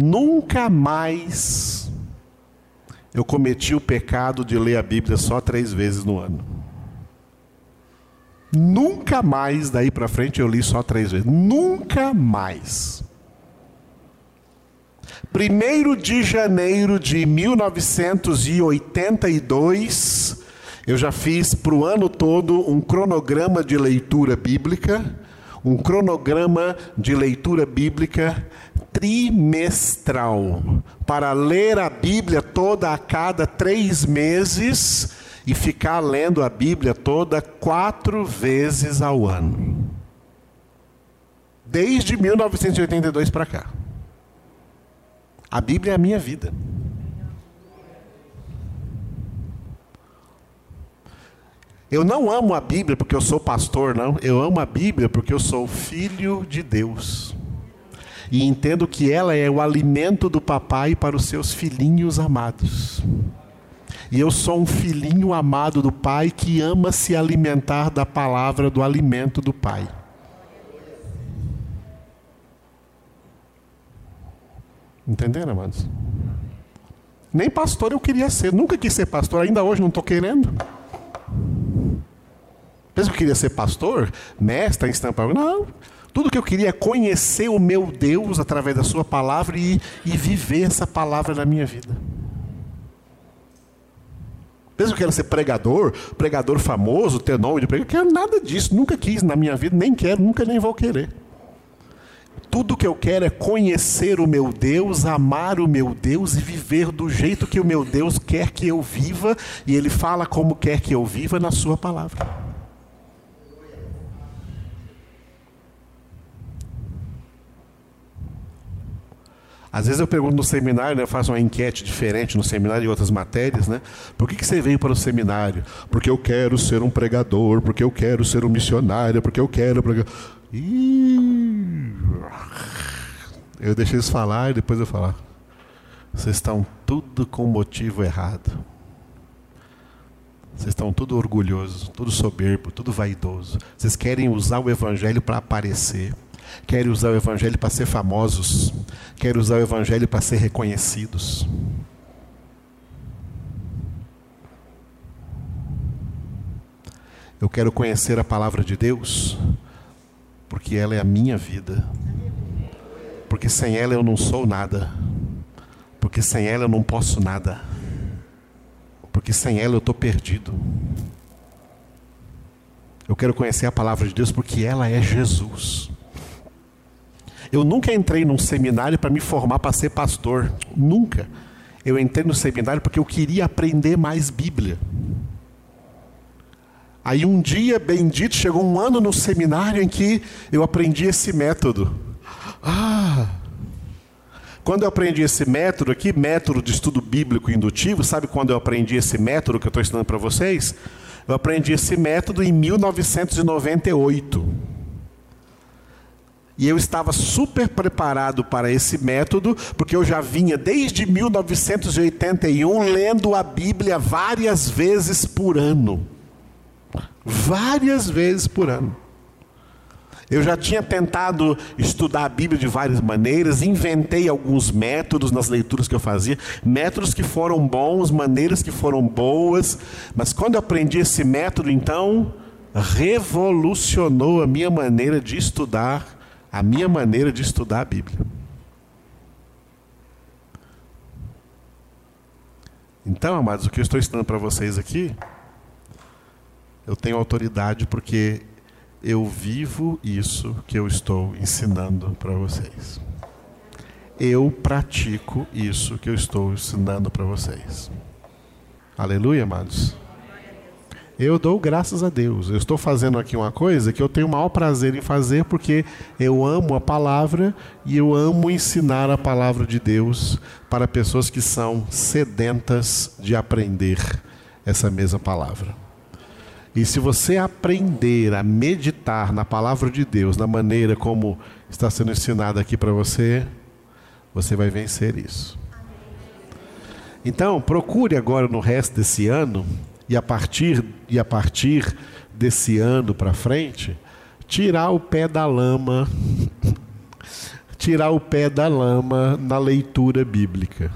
Nunca mais eu cometi o pecado de ler a Bíblia só três vezes no ano. Nunca mais daí para frente eu li só três vezes. Nunca mais. 1 de janeiro de 1982, eu já fiz para o ano todo um cronograma de leitura bíblica, um cronograma de leitura bíblica trimestral, para ler a Bíblia toda a cada três meses e ficar lendo a Bíblia toda quatro vezes ao ano. Desde 1982 para cá. A Bíblia é a minha vida. Eu não amo a Bíblia porque eu sou pastor, não. Eu amo a Bíblia porque eu sou filho de Deus. E entendo que ela é o alimento do papai para os seus filhinhos amados. E eu sou um filhinho amado do pai que ama se alimentar da palavra, do alimento do pai. Entenderam, amados? Nem pastor eu queria ser, nunca quis ser pastor, ainda hoje não estou querendo. Pensa que eu queria ser pastor, mestre, estampar? Não. Tudo que eu queria é conhecer o meu Deus através da Sua palavra e, e viver essa palavra na minha vida. Pensa que eu quero ser pregador, pregador famoso, ter nome de pregador. Eu quero nada disso, nunca quis na minha vida, nem quero, nunca nem vou querer. Tudo que eu quero é conhecer o meu Deus, amar o meu Deus e viver do jeito que o meu Deus quer que eu viva, e Ele fala como quer que eu viva na Sua palavra. Às vezes eu pergunto no seminário, né, eu faço uma enquete diferente no seminário e outras matérias, né? Por que, que você veio para o seminário? Porque eu quero ser um pregador, porque eu quero ser um missionário, porque eu quero. Porque... Eu deixei eles falar e depois eu falar. Vocês estão tudo com motivo errado. Vocês estão tudo orgulhoso, tudo soberbo, tudo vaidoso. Vocês querem usar o evangelho para aparecer. Querem usar o evangelho para ser famosos. Querem usar o evangelho para ser reconhecidos. Eu quero conhecer a palavra de Deus porque ela é a minha vida. Porque sem ela eu não sou nada. Porque sem ela eu não posso nada. Porque sem ela eu estou perdido. Eu quero conhecer a palavra de Deus porque ela é Jesus. Eu nunca entrei num seminário para me formar para ser pastor. Nunca. Eu entrei no seminário porque eu queria aprender mais Bíblia. Aí um dia bendito chegou um ano no seminário em que eu aprendi esse método. Ah! Quando eu aprendi esse método aqui, método de estudo bíblico indutivo, sabe quando eu aprendi esse método que eu estou ensinando para vocês? Eu aprendi esse método em 1998. E eu estava super preparado para esse método, porque eu já vinha desde 1981 lendo a Bíblia várias vezes por ano várias vezes por ano. Eu já tinha tentado estudar a Bíblia de várias maneiras, inventei alguns métodos nas leituras que eu fazia, métodos que foram bons, maneiras que foram boas, mas quando eu aprendi esse método, então, revolucionou a minha maneira de estudar, a minha maneira de estudar a Bíblia. Então, amados, o que eu estou ensinando para vocês aqui eu tenho autoridade porque eu vivo isso que eu estou ensinando para vocês. Eu pratico isso que eu estou ensinando para vocês. Aleluia, amados. Eu dou graças a Deus. Eu estou fazendo aqui uma coisa que eu tenho o maior prazer em fazer porque eu amo a palavra e eu amo ensinar a palavra de Deus para pessoas que são sedentas de aprender essa mesma palavra. E se você aprender a meditar na palavra de Deus, na maneira como está sendo ensinado aqui para você, você vai vencer isso. Então, procure agora no resto desse ano e a partir e a partir desse ano para frente, tirar o pé da lama, tirar o pé da lama na leitura bíblica.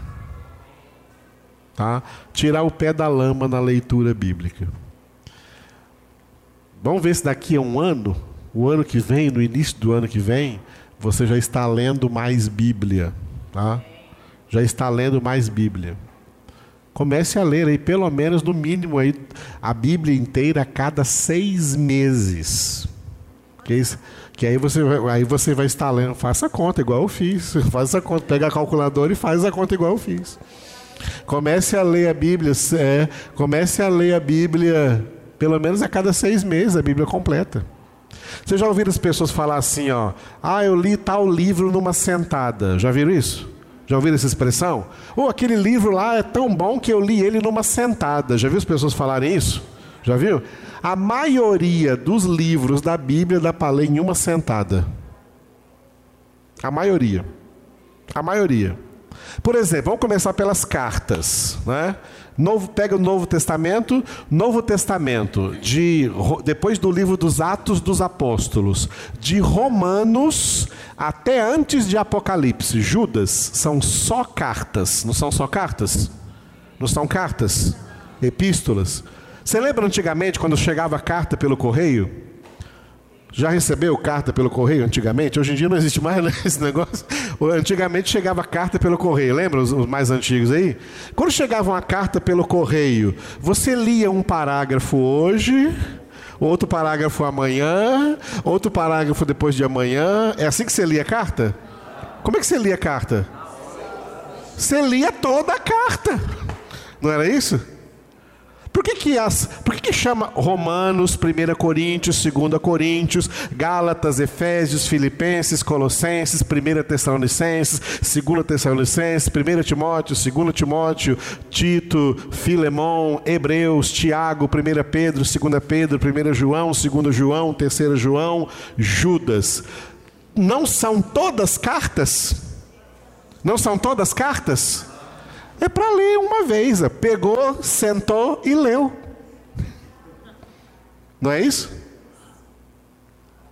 Tá? Tirar o pé da lama na leitura bíblica. Vamos ver se daqui a um ano, o ano que vem, no início do ano que vem, você já está lendo mais Bíblia, tá? Já está lendo mais Bíblia. Comece a ler aí, pelo menos no mínimo aí, a Bíblia inteira a cada seis meses. Que, isso, que aí, você, aí você vai estar lendo, faça a conta igual eu fiz. Faça a conta, pega a calculadora e faz a conta igual eu fiz. Comece a ler a Bíblia, é, comece a ler a Bíblia pelo menos a cada seis meses a Bíblia completa. Você já ouviram as pessoas falar assim, ó, ah, eu li tal livro numa sentada. Já viram isso? Já ouviram essa expressão? Ou oh, aquele livro lá é tão bom que eu li ele numa sentada. Já viu as pessoas falarem isso? Já viu? A maioria dos livros da Bíblia dá para ler em uma sentada. A maioria. A maioria. Por exemplo, vamos começar pelas cartas, né? Novo, pega o Novo Testamento, Novo Testamento, de, depois do livro dos Atos dos Apóstolos, de Romanos até antes de Apocalipse, Judas, são só cartas, não são só cartas? Não são cartas? Epístolas. Você lembra antigamente quando chegava a carta pelo correio? Já recebeu carta pelo correio antigamente? Hoje em dia não existe mais né, esse negócio. Antigamente chegava carta pelo correio, lembra os, os, mais antigos aí? Quando chegava uma carta pelo correio, você lia um parágrafo hoje, outro parágrafo amanhã, outro parágrafo depois de amanhã. É assim que você lia a carta? Como é que você lia a carta? Você lia toda a carta. Não era isso? Por que, que, as, por que, que chama Romanos, 1 Coríntios, 2 Coríntios, Gálatas, Efésios, Filipenses, Colossenses, 1 Tessalonicenses, 2 Tessalonicenses, 1 Timóteo, 2 Timóteo, Tito, Filemão, Hebreus, Tiago, 1 Pedro, 2 Pedro, 1 João, 2 João, 3 João, Judas? Não são todas cartas? Não são todas cartas? É para ler uma vez. Pegou, sentou e leu. Não é isso?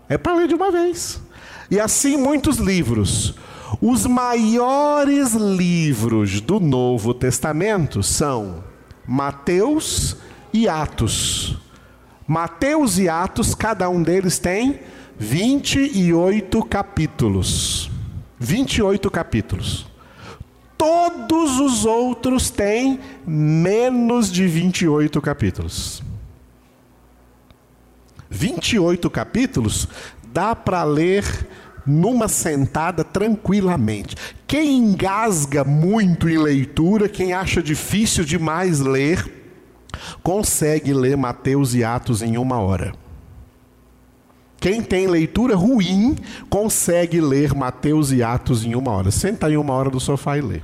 É para ler de uma vez. E assim muitos livros. Os maiores livros do Novo Testamento são Mateus e Atos. Mateus e Atos, cada um deles tem 28 capítulos. 28 capítulos. Todos os outros têm menos de 28 capítulos. 28 capítulos dá para ler numa sentada tranquilamente. Quem engasga muito em leitura, quem acha difícil demais ler, consegue ler Mateus e Atos em uma hora. Quem tem leitura ruim consegue ler Mateus e Atos em uma hora. Senta aí uma hora no sofá e lê.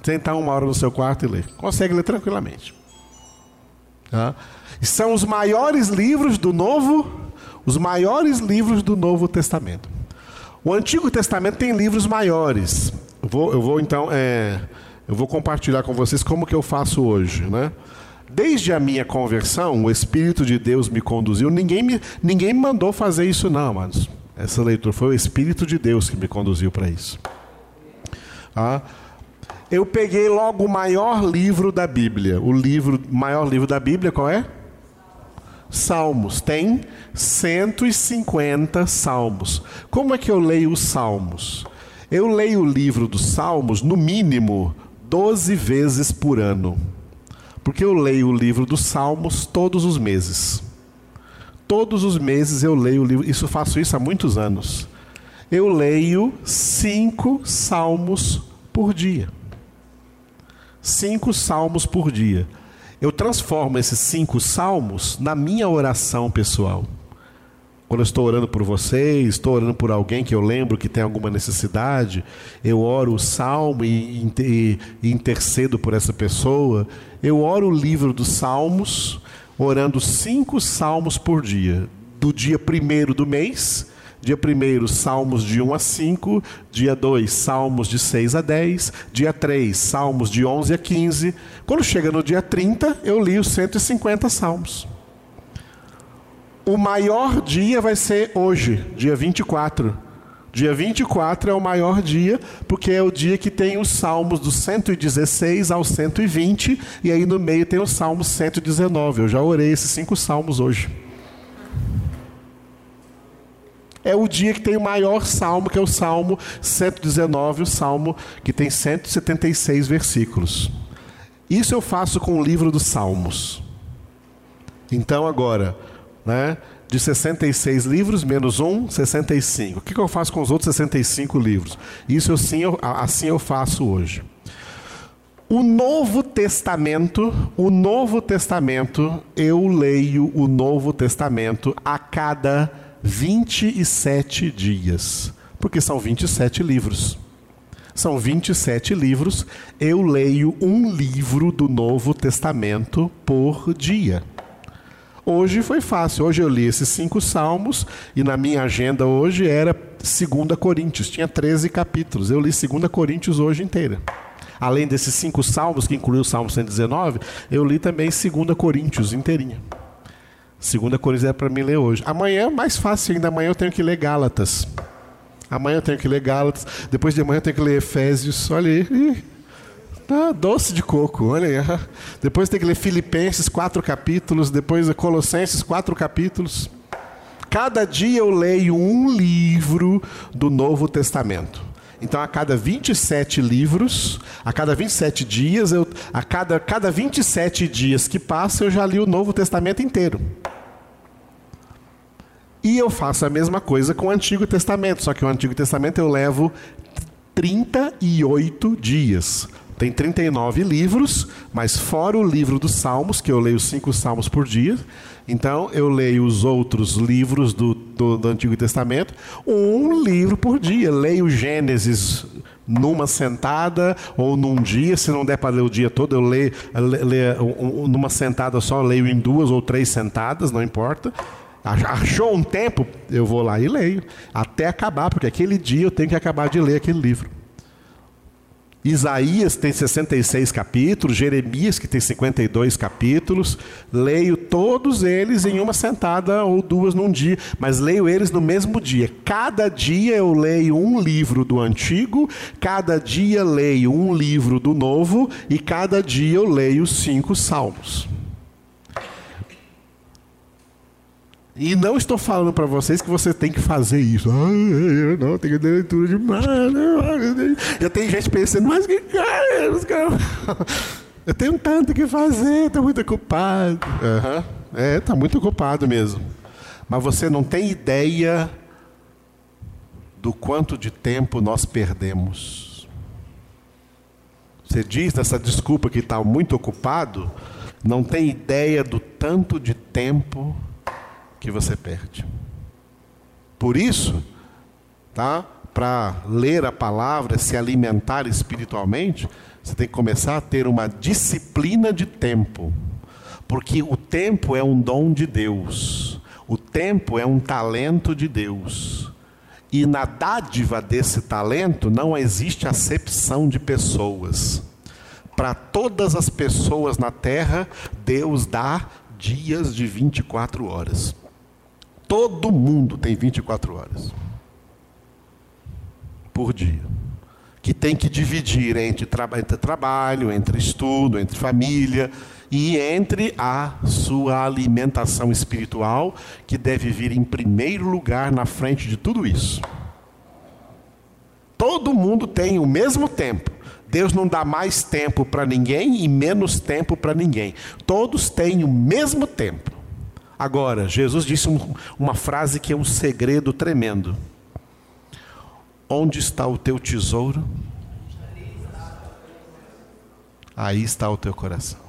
Senta uma hora no seu quarto e lê. Consegue ler tranquilamente. Tá? São os maiores livros do Novo, os maiores livros do Novo Testamento. O Antigo Testamento tem livros maiores. Eu vou, eu vou então, é, eu vou compartilhar com vocês como que eu faço hoje, né? Desde a minha conversão, o Espírito de Deus me conduziu. Ninguém me, ninguém me mandou fazer isso, não, amados. Essa leitura foi o Espírito de Deus que me conduziu para isso. Ah, eu peguei logo o maior livro da Bíblia. O livro, maior livro da Bíblia, qual é? Salmos. Tem 150 salmos. Como é que eu leio os salmos? Eu leio o livro dos salmos, no mínimo, 12 vezes por ano. Porque eu leio o livro dos Salmos todos os meses. Todos os meses eu leio o livro, isso faço isso há muitos anos. Eu leio cinco salmos por dia. Cinco salmos por dia. Eu transformo esses cinco salmos na minha oração pessoal. Quando eu estou orando por vocês, estou orando por alguém que eu lembro que tem alguma necessidade, eu oro o salmo e, e, e intercedo por essa pessoa. Eu oro o livro dos salmos, orando cinco salmos por dia. Do dia primeiro do mês, dia primeiro, salmos de 1 a 5, dia 2, salmos de 6 a 10, dia 3, salmos de 11 a 15. Quando chega no dia 30, eu li os 150 salmos. O maior dia vai ser hoje, dia 24. Dia 24 é o maior dia, porque é o dia que tem os salmos do 116 ao 120, e aí no meio tem o salmo 119. Eu já orei esses cinco salmos hoje. É o dia que tem o maior salmo, que é o salmo 119, o salmo que tem 176 versículos. Isso eu faço com o livro dos salmos. Então agora, né? De 66 livros, menos um, 65. O que, que eu faço com os outros 65 livros? Isso assim eu, assim eu faço hoje. O Novo Testamento, o Novo Testamento, eu leio o Novo Testamento a cada 27 dias, porque são 27 livros. São 27 livros, eu leio um livro do Novo Testamento por dia. Hoje foi fácil. Hoje eu li esses cinco salmos e na minha agenda hoje era 2 Coríntios. Tinha 13 capítulos. Eu li 2 Coríntios hoje inteira. Além desses cinco salmos, que incluiu o Salmo 119, eu li também 2 Coríntios inteirinha. 2 Coríntios é para mim ler hoje. Amanhã é mais fácil ainda. Amanhã eu tenho que ler Gálatas. Amanhã eu tenho que ler Gálatas. Depois de amanhã eu tenho que ler Efésios. Olha aí. Ah, doce de coco, olha aí. Depois tem que ler Filipenses, quatro capítulos. Depois Colossenses, quatro capítulos. cada dia eu leio um livro do Novo Testamento. Então, a cada 27 livros, a cada 27 dias, eu, a cada, cada 27 dias que passa, eu já li o Novo Testamento inteiro. E eu faço a mesma coisa com o Antigo Testamento, só que o Antigo Testamento eu levo 38 dias. Tem 39 livros, mas fora o livro dos Salmos, que eu leio cinco Salmos por dia. Então, eu leio os outros livros do, do, do Antigo Testamento, um livro por dia. Leio Gênesis numa sentada ou num dia, se não der para ler o dia todo, eu leio, leio um, numa sentada só, leio em duas ou três sentadas, não importa. Achou um tempo, eu vou lá e leio, até acabar, porque aquele dia eu tenho que acabar de ler aquele livro. Isaías tem 66 capítulos, Jeremias, que tem 52 capítulos. Leio todos eles em uma sentada ou duas num dia, mas leio eles no mesmo dia. Cada dia eu leio um livro do Antigo, cada dia leio um livro do Novo e cada dia eu leio cinco salmos. E não estou falando para vocês que você tem que fazer isso. Ah, não, tem que leitura demais. Já tem gente pensando, mas que cara, eu tenho tanto que fazer, estou muito ocupado. Uhum. É, está muito ocupado mesmo. Mas você não tem ideia do quanto de tempo nós perdemos. Você diz nessa desculpa que está muito ocupado, não tem ideia do tanto de tempo que você perde. Por isso, tá? Para ler a palavra, se alimentar espiritualmente, você tem que começar a ter uma disciplina de tempo. Porque o tempo é um dom de Deus. O tempo é um talento de Deus. E na dádiva desse talento não existe acepção de pessoas. Para todas as pessoas na terra, Deus dá dias de 24 horas. Todo mundo tem 24 horas por dia. Que tem que dividir entre, tra entre trabalho, entre estudo, entre família e entre a sua alimentação espiritual, que deve vir em primeiro lugar na frente de tudo isso. Todo mundo tem o mesmo tempo. Deus não dá mais tempo para ninguém e menos tempo para ninguém. Todos têm o mesmo tempo. Agora, Jesus disse um, uma frase que é um segredo tremendo: Onde está o teu tesouro? Aí está o teu coração.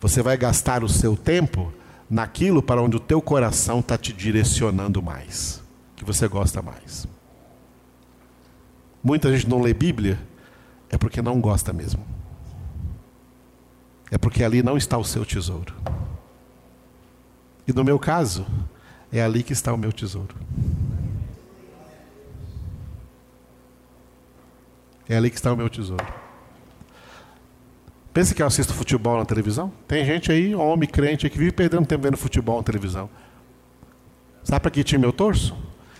Você vai gastar o seu tempo naquilo para onde o teu coração está te direcionando mais, que você gosta mais. Muita gente não lê Bíblia é porque não gosta mesmo. É porque ali não está o seu tesouro. E no meu caso, é ali que está o meu tesouro. É ali que está o meu tesouro. Pensa que eu assisto futebol na televisão? Tem gente aí, homem crente, que vive perdendo tempo vendo futebol na televisão. Sabe para que time eu torço?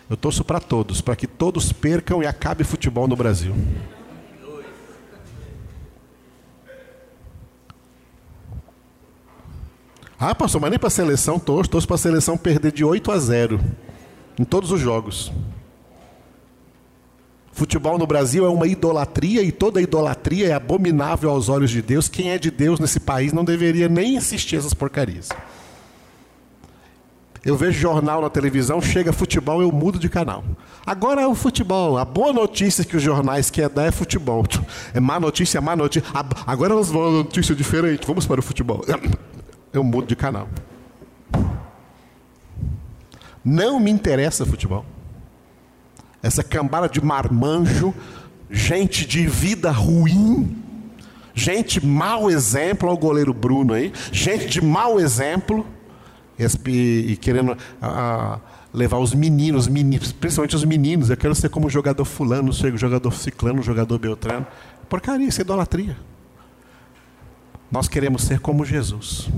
Eu torço para todos, para que todos percam e acabe futebol no Brasil. Ah, pastor, mas nem para a seleção torço, torço para a seleção perder de 8 a 0 em todos os jogos. Futebol no Brasil é uma idolatria e toda idolatria é abominável aos olhos de Deus. Quem é de Deus nesse país não deveria nem assistir essas porcarias. Eu vejo jornal na televisão, chega futebol, eu mudo de canal. Agora é o futebol. A boa notícia que os jornais querem dar é futebol. É má notícia, é má notícia. Agora nós vamos uma notícia diferente. Vamos para o futebol eu mudo de canal. Não me interessa futebol. Essa cambada de marmanjo, gente de vida ruim, gente mau exemplo, ao goleiro Bruno aí, gente de mau exemplo, e, querendo a, levar os meninos, meninos, principalmente os meninos, eu quero ser como jogador fulano, jogador ciclano, jogador beltrano. Porcaria, isso é idolatria. Nós queremos ser como Jesus.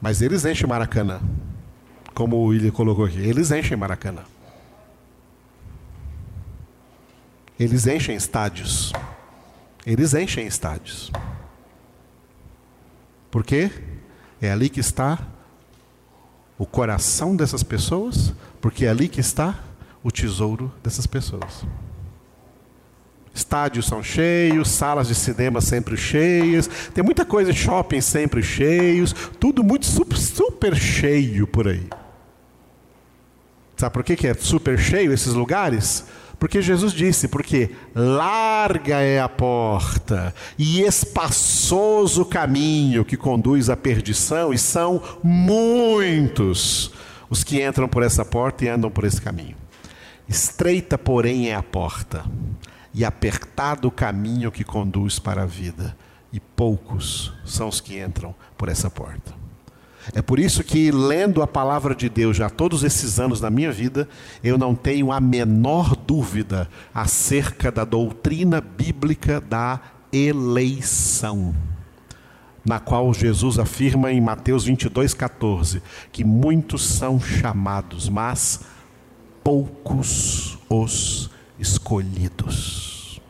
Mas eles enchem Maracanã. Como o William colocou aqui. Eles enchem Maracanã. Eles enchem estádios. Eles enchem o coração dessas pessoas, porque é ali que está o tesouro dessas pessoas. Estádios são cheios, salas de cinema sempre cheias, tem muita coisa, shopping sempre cheios, tudo muito super, super cheio por aí. Sabe por que, que é super cheio esses lugares? Porque Jesus disse: porque larga é a porta e espaçoso o caminho que conduz à perdição, e são muitos os que entram por essa porta e andam por esse caminho. Estreita, porém, é a porta, e apertado o caminho que conduz para a vida, e poucos são os que entram por essa porta. É por isso que, lendo a palavra de Deus já todos esses anos na minha vida, eu não tenho a menor dúvida acerca da doutrina bíblica da eleição, na qual Jesus afirma em Mateus 22, 14, que muitos são chamados, mas poucos os escolhidos.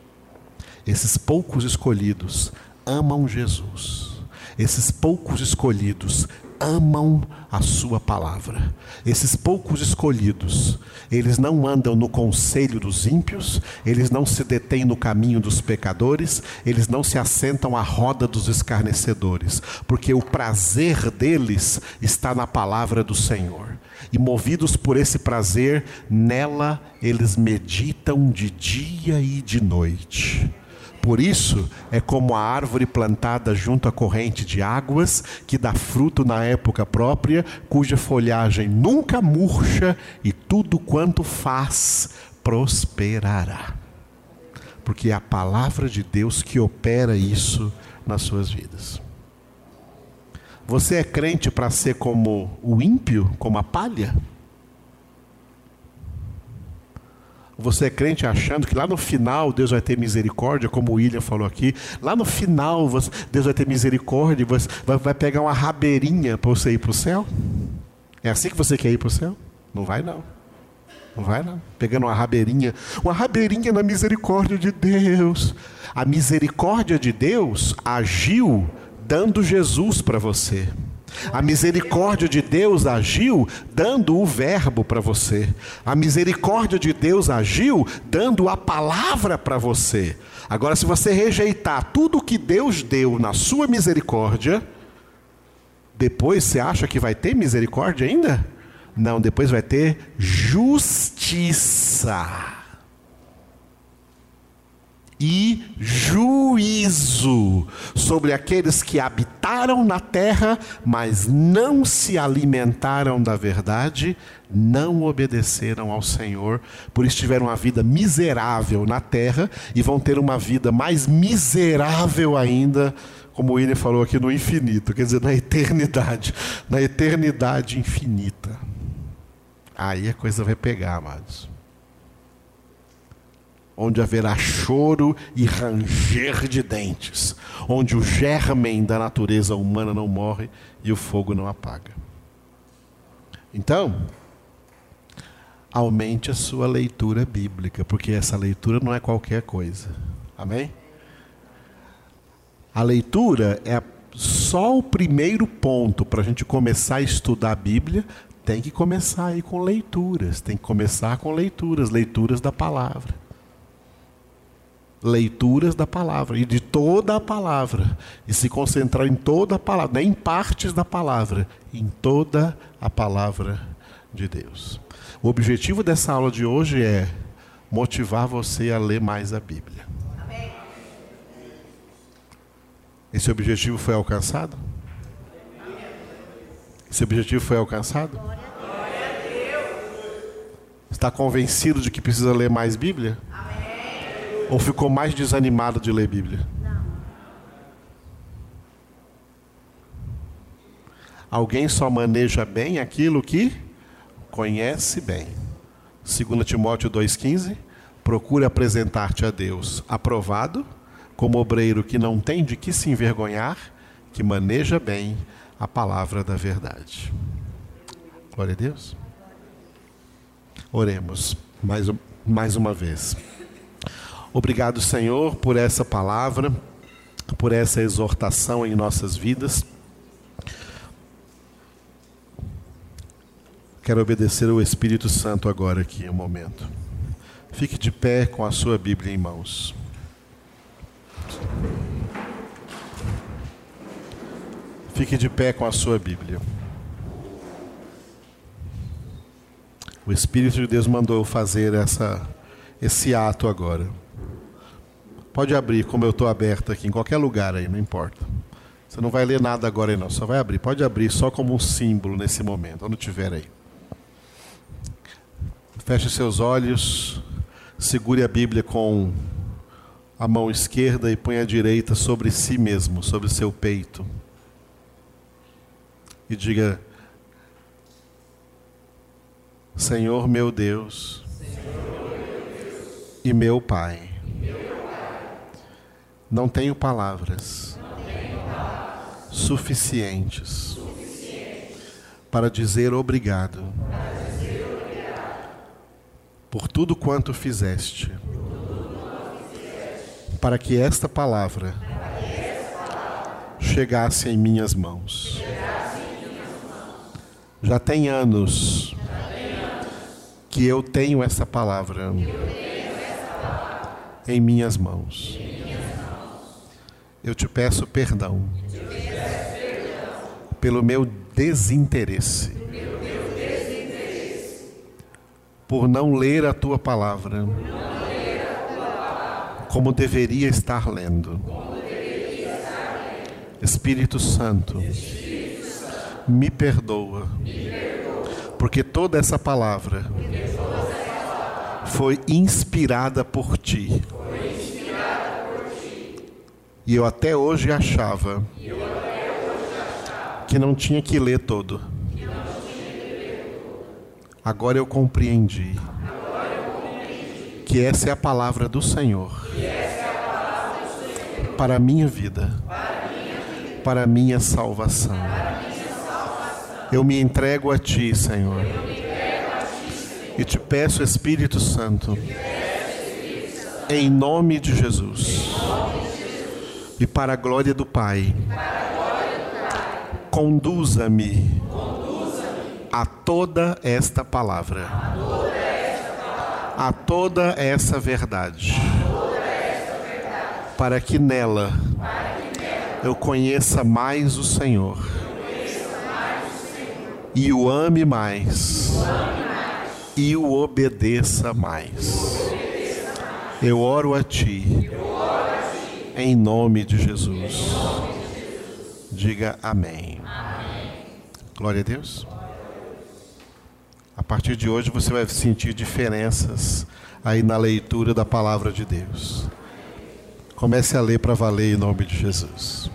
Esses poucos escolhidos amam Jesus. Esses poucos escolhidos amam a sua palavra. Esses poucos escolhidos, eles não andam no conselho dos ímpios, eles não se detêm no caminho dos pecadores, eles não se assentam à roda dos escarnecedores, porque o prazer deles está na palavra do Senhor. E movidos por esse prazer, nela eles meditam de dia e de noite. Por isso, é como a árvore plantada junto à corrente de águas, que dá fruto na época própria, cuja folhagem nunca murcha e tudo quanto faz prosperará. Porque é a palavra de Deus que opera isso nas suas vidas. Você é crente para ser como o ímpio, como a palha? Você é crente achando que lá no final Deus vai ter misericórdia, como o William falou aqui. Lá no final Deus vai ter misericórdia, vai, vai pegar uma rabeirinha para você ir para o céu? É assim que você quer ir para o céu? Não vai não. Não vai não. Pegando uma rabeirinha, uma rabeirinha na misericórdia de Deus. A misericórdia de Deus agiu dando Jesus para você. A misericórdia de Deus agiu dando o verbo para você. A misericórdia de Deus agiu dando a palavra para você. Agora, se você rejeitar tudo que Deus deu na sua misericórdia, depois você acha que vai ter misericórdia ainda? Não, depois vai ter justiça e juízo sobre aqueles que habitaram na terra, mas não se alimentaram da verdade, não obedeceram ao Senhor, por isso tiveram uma vida miserável na terra e vão ter uma vida mais miserável ainda, como o William falou aqui, no infinito, quer dizer, na eternidade, na eternidade infinita. Aí a coisa vai pegar, amados onde haverá choro e ranger de dentes, onde o germen da natureza humana não morre e o fogo não apaga. Então, aumente a sua leitura bíblica, porque essa leitura não é qualquer coisa. Amém? A leitura é só o primeiro ponto para a gente começar a estudar a Bíblia. Tem que começar aí com leituras, tem que começar com leituras, leituras da palavra leituras da palavra e de toda a palavra e se concentrar em toda a palavra, nem em partes da palavra, em toda a palavra de Deus. O objetivo dessa aula de hoje é motivar você a ler mais a Bíblia. Esse objetivo foi alcançado? Esse objetivo foi alcançado? Está convencido de que precisa ler mais Bíblia? Ou ficou mais desanimado de ler Bíblia? Não. Alguém só maneja bem aquilo que conhece bem. 2 Timóteo 2,15: Procure apresentar-te a Deus aprovado, como obreiro que não tem de que se envergonhar, que maneja bem a palavra da verdade. Glória a Deus. Oremos mais, mais uma vez. Obrigado, Senhor, por essa palavra, por essa exortação em nossas vidas. Quero obedecer ao Espírito Santo agora aqui, um momento. Fique de pé com a sua Bíblia em mãos. Fique de pé com a sua Bíblia. O Espírito de Deus mandou eu fazer essa, esse ato agora. Pode abrir, como eu estou aberto aqui, em qualquer lugar aí, não importa. Você não vai ler nada agora aí, não, só vai abrir. Pode abrir só como um símbolo nesse momento, onde estiver aí. Feche seus olhos, segure a Bíblia com a mão esquerda e põe a direita sobre si mesmo, sobre seu peito. E diga: Senhor meu Deus, e meu Pai, não tenho palavras, suficientes, para dizer obrigado, por tudo quanto fizeste, para que esta palavra chegasse em minhas mãos. Já tem anos que eu tenho essa palavra em minhas mãos. Eu te peço perdão pelo meu desinteresse, por não ler a tua palavra como deveria estar lendo. Espírito Santo, me perdoa porque toda essa palavra foi inspirada por ti. E eu até hoje achava que não tinha que ler todo. Agora eu compreendi que essa é a palavra do Senhor para a minha vida, para a minha salvação. Eu me entrego a Ti, Senhor. E te peço, Espírito Santo, em nome de Jesus, e para a glória do Pai, conduza-me a toda esta palavra, a toda essa verdade, para que nela eu conheça mais o Senhor. E o ame mais, e o obedeça mais. Eu oro a Ti, em nome de Jesus. Diga amém. Glória a Deus. A partir de hoje você vai sentir diferenças aí na leitura da palavra de Deus. Comece a ler para valer em nome de Jesus.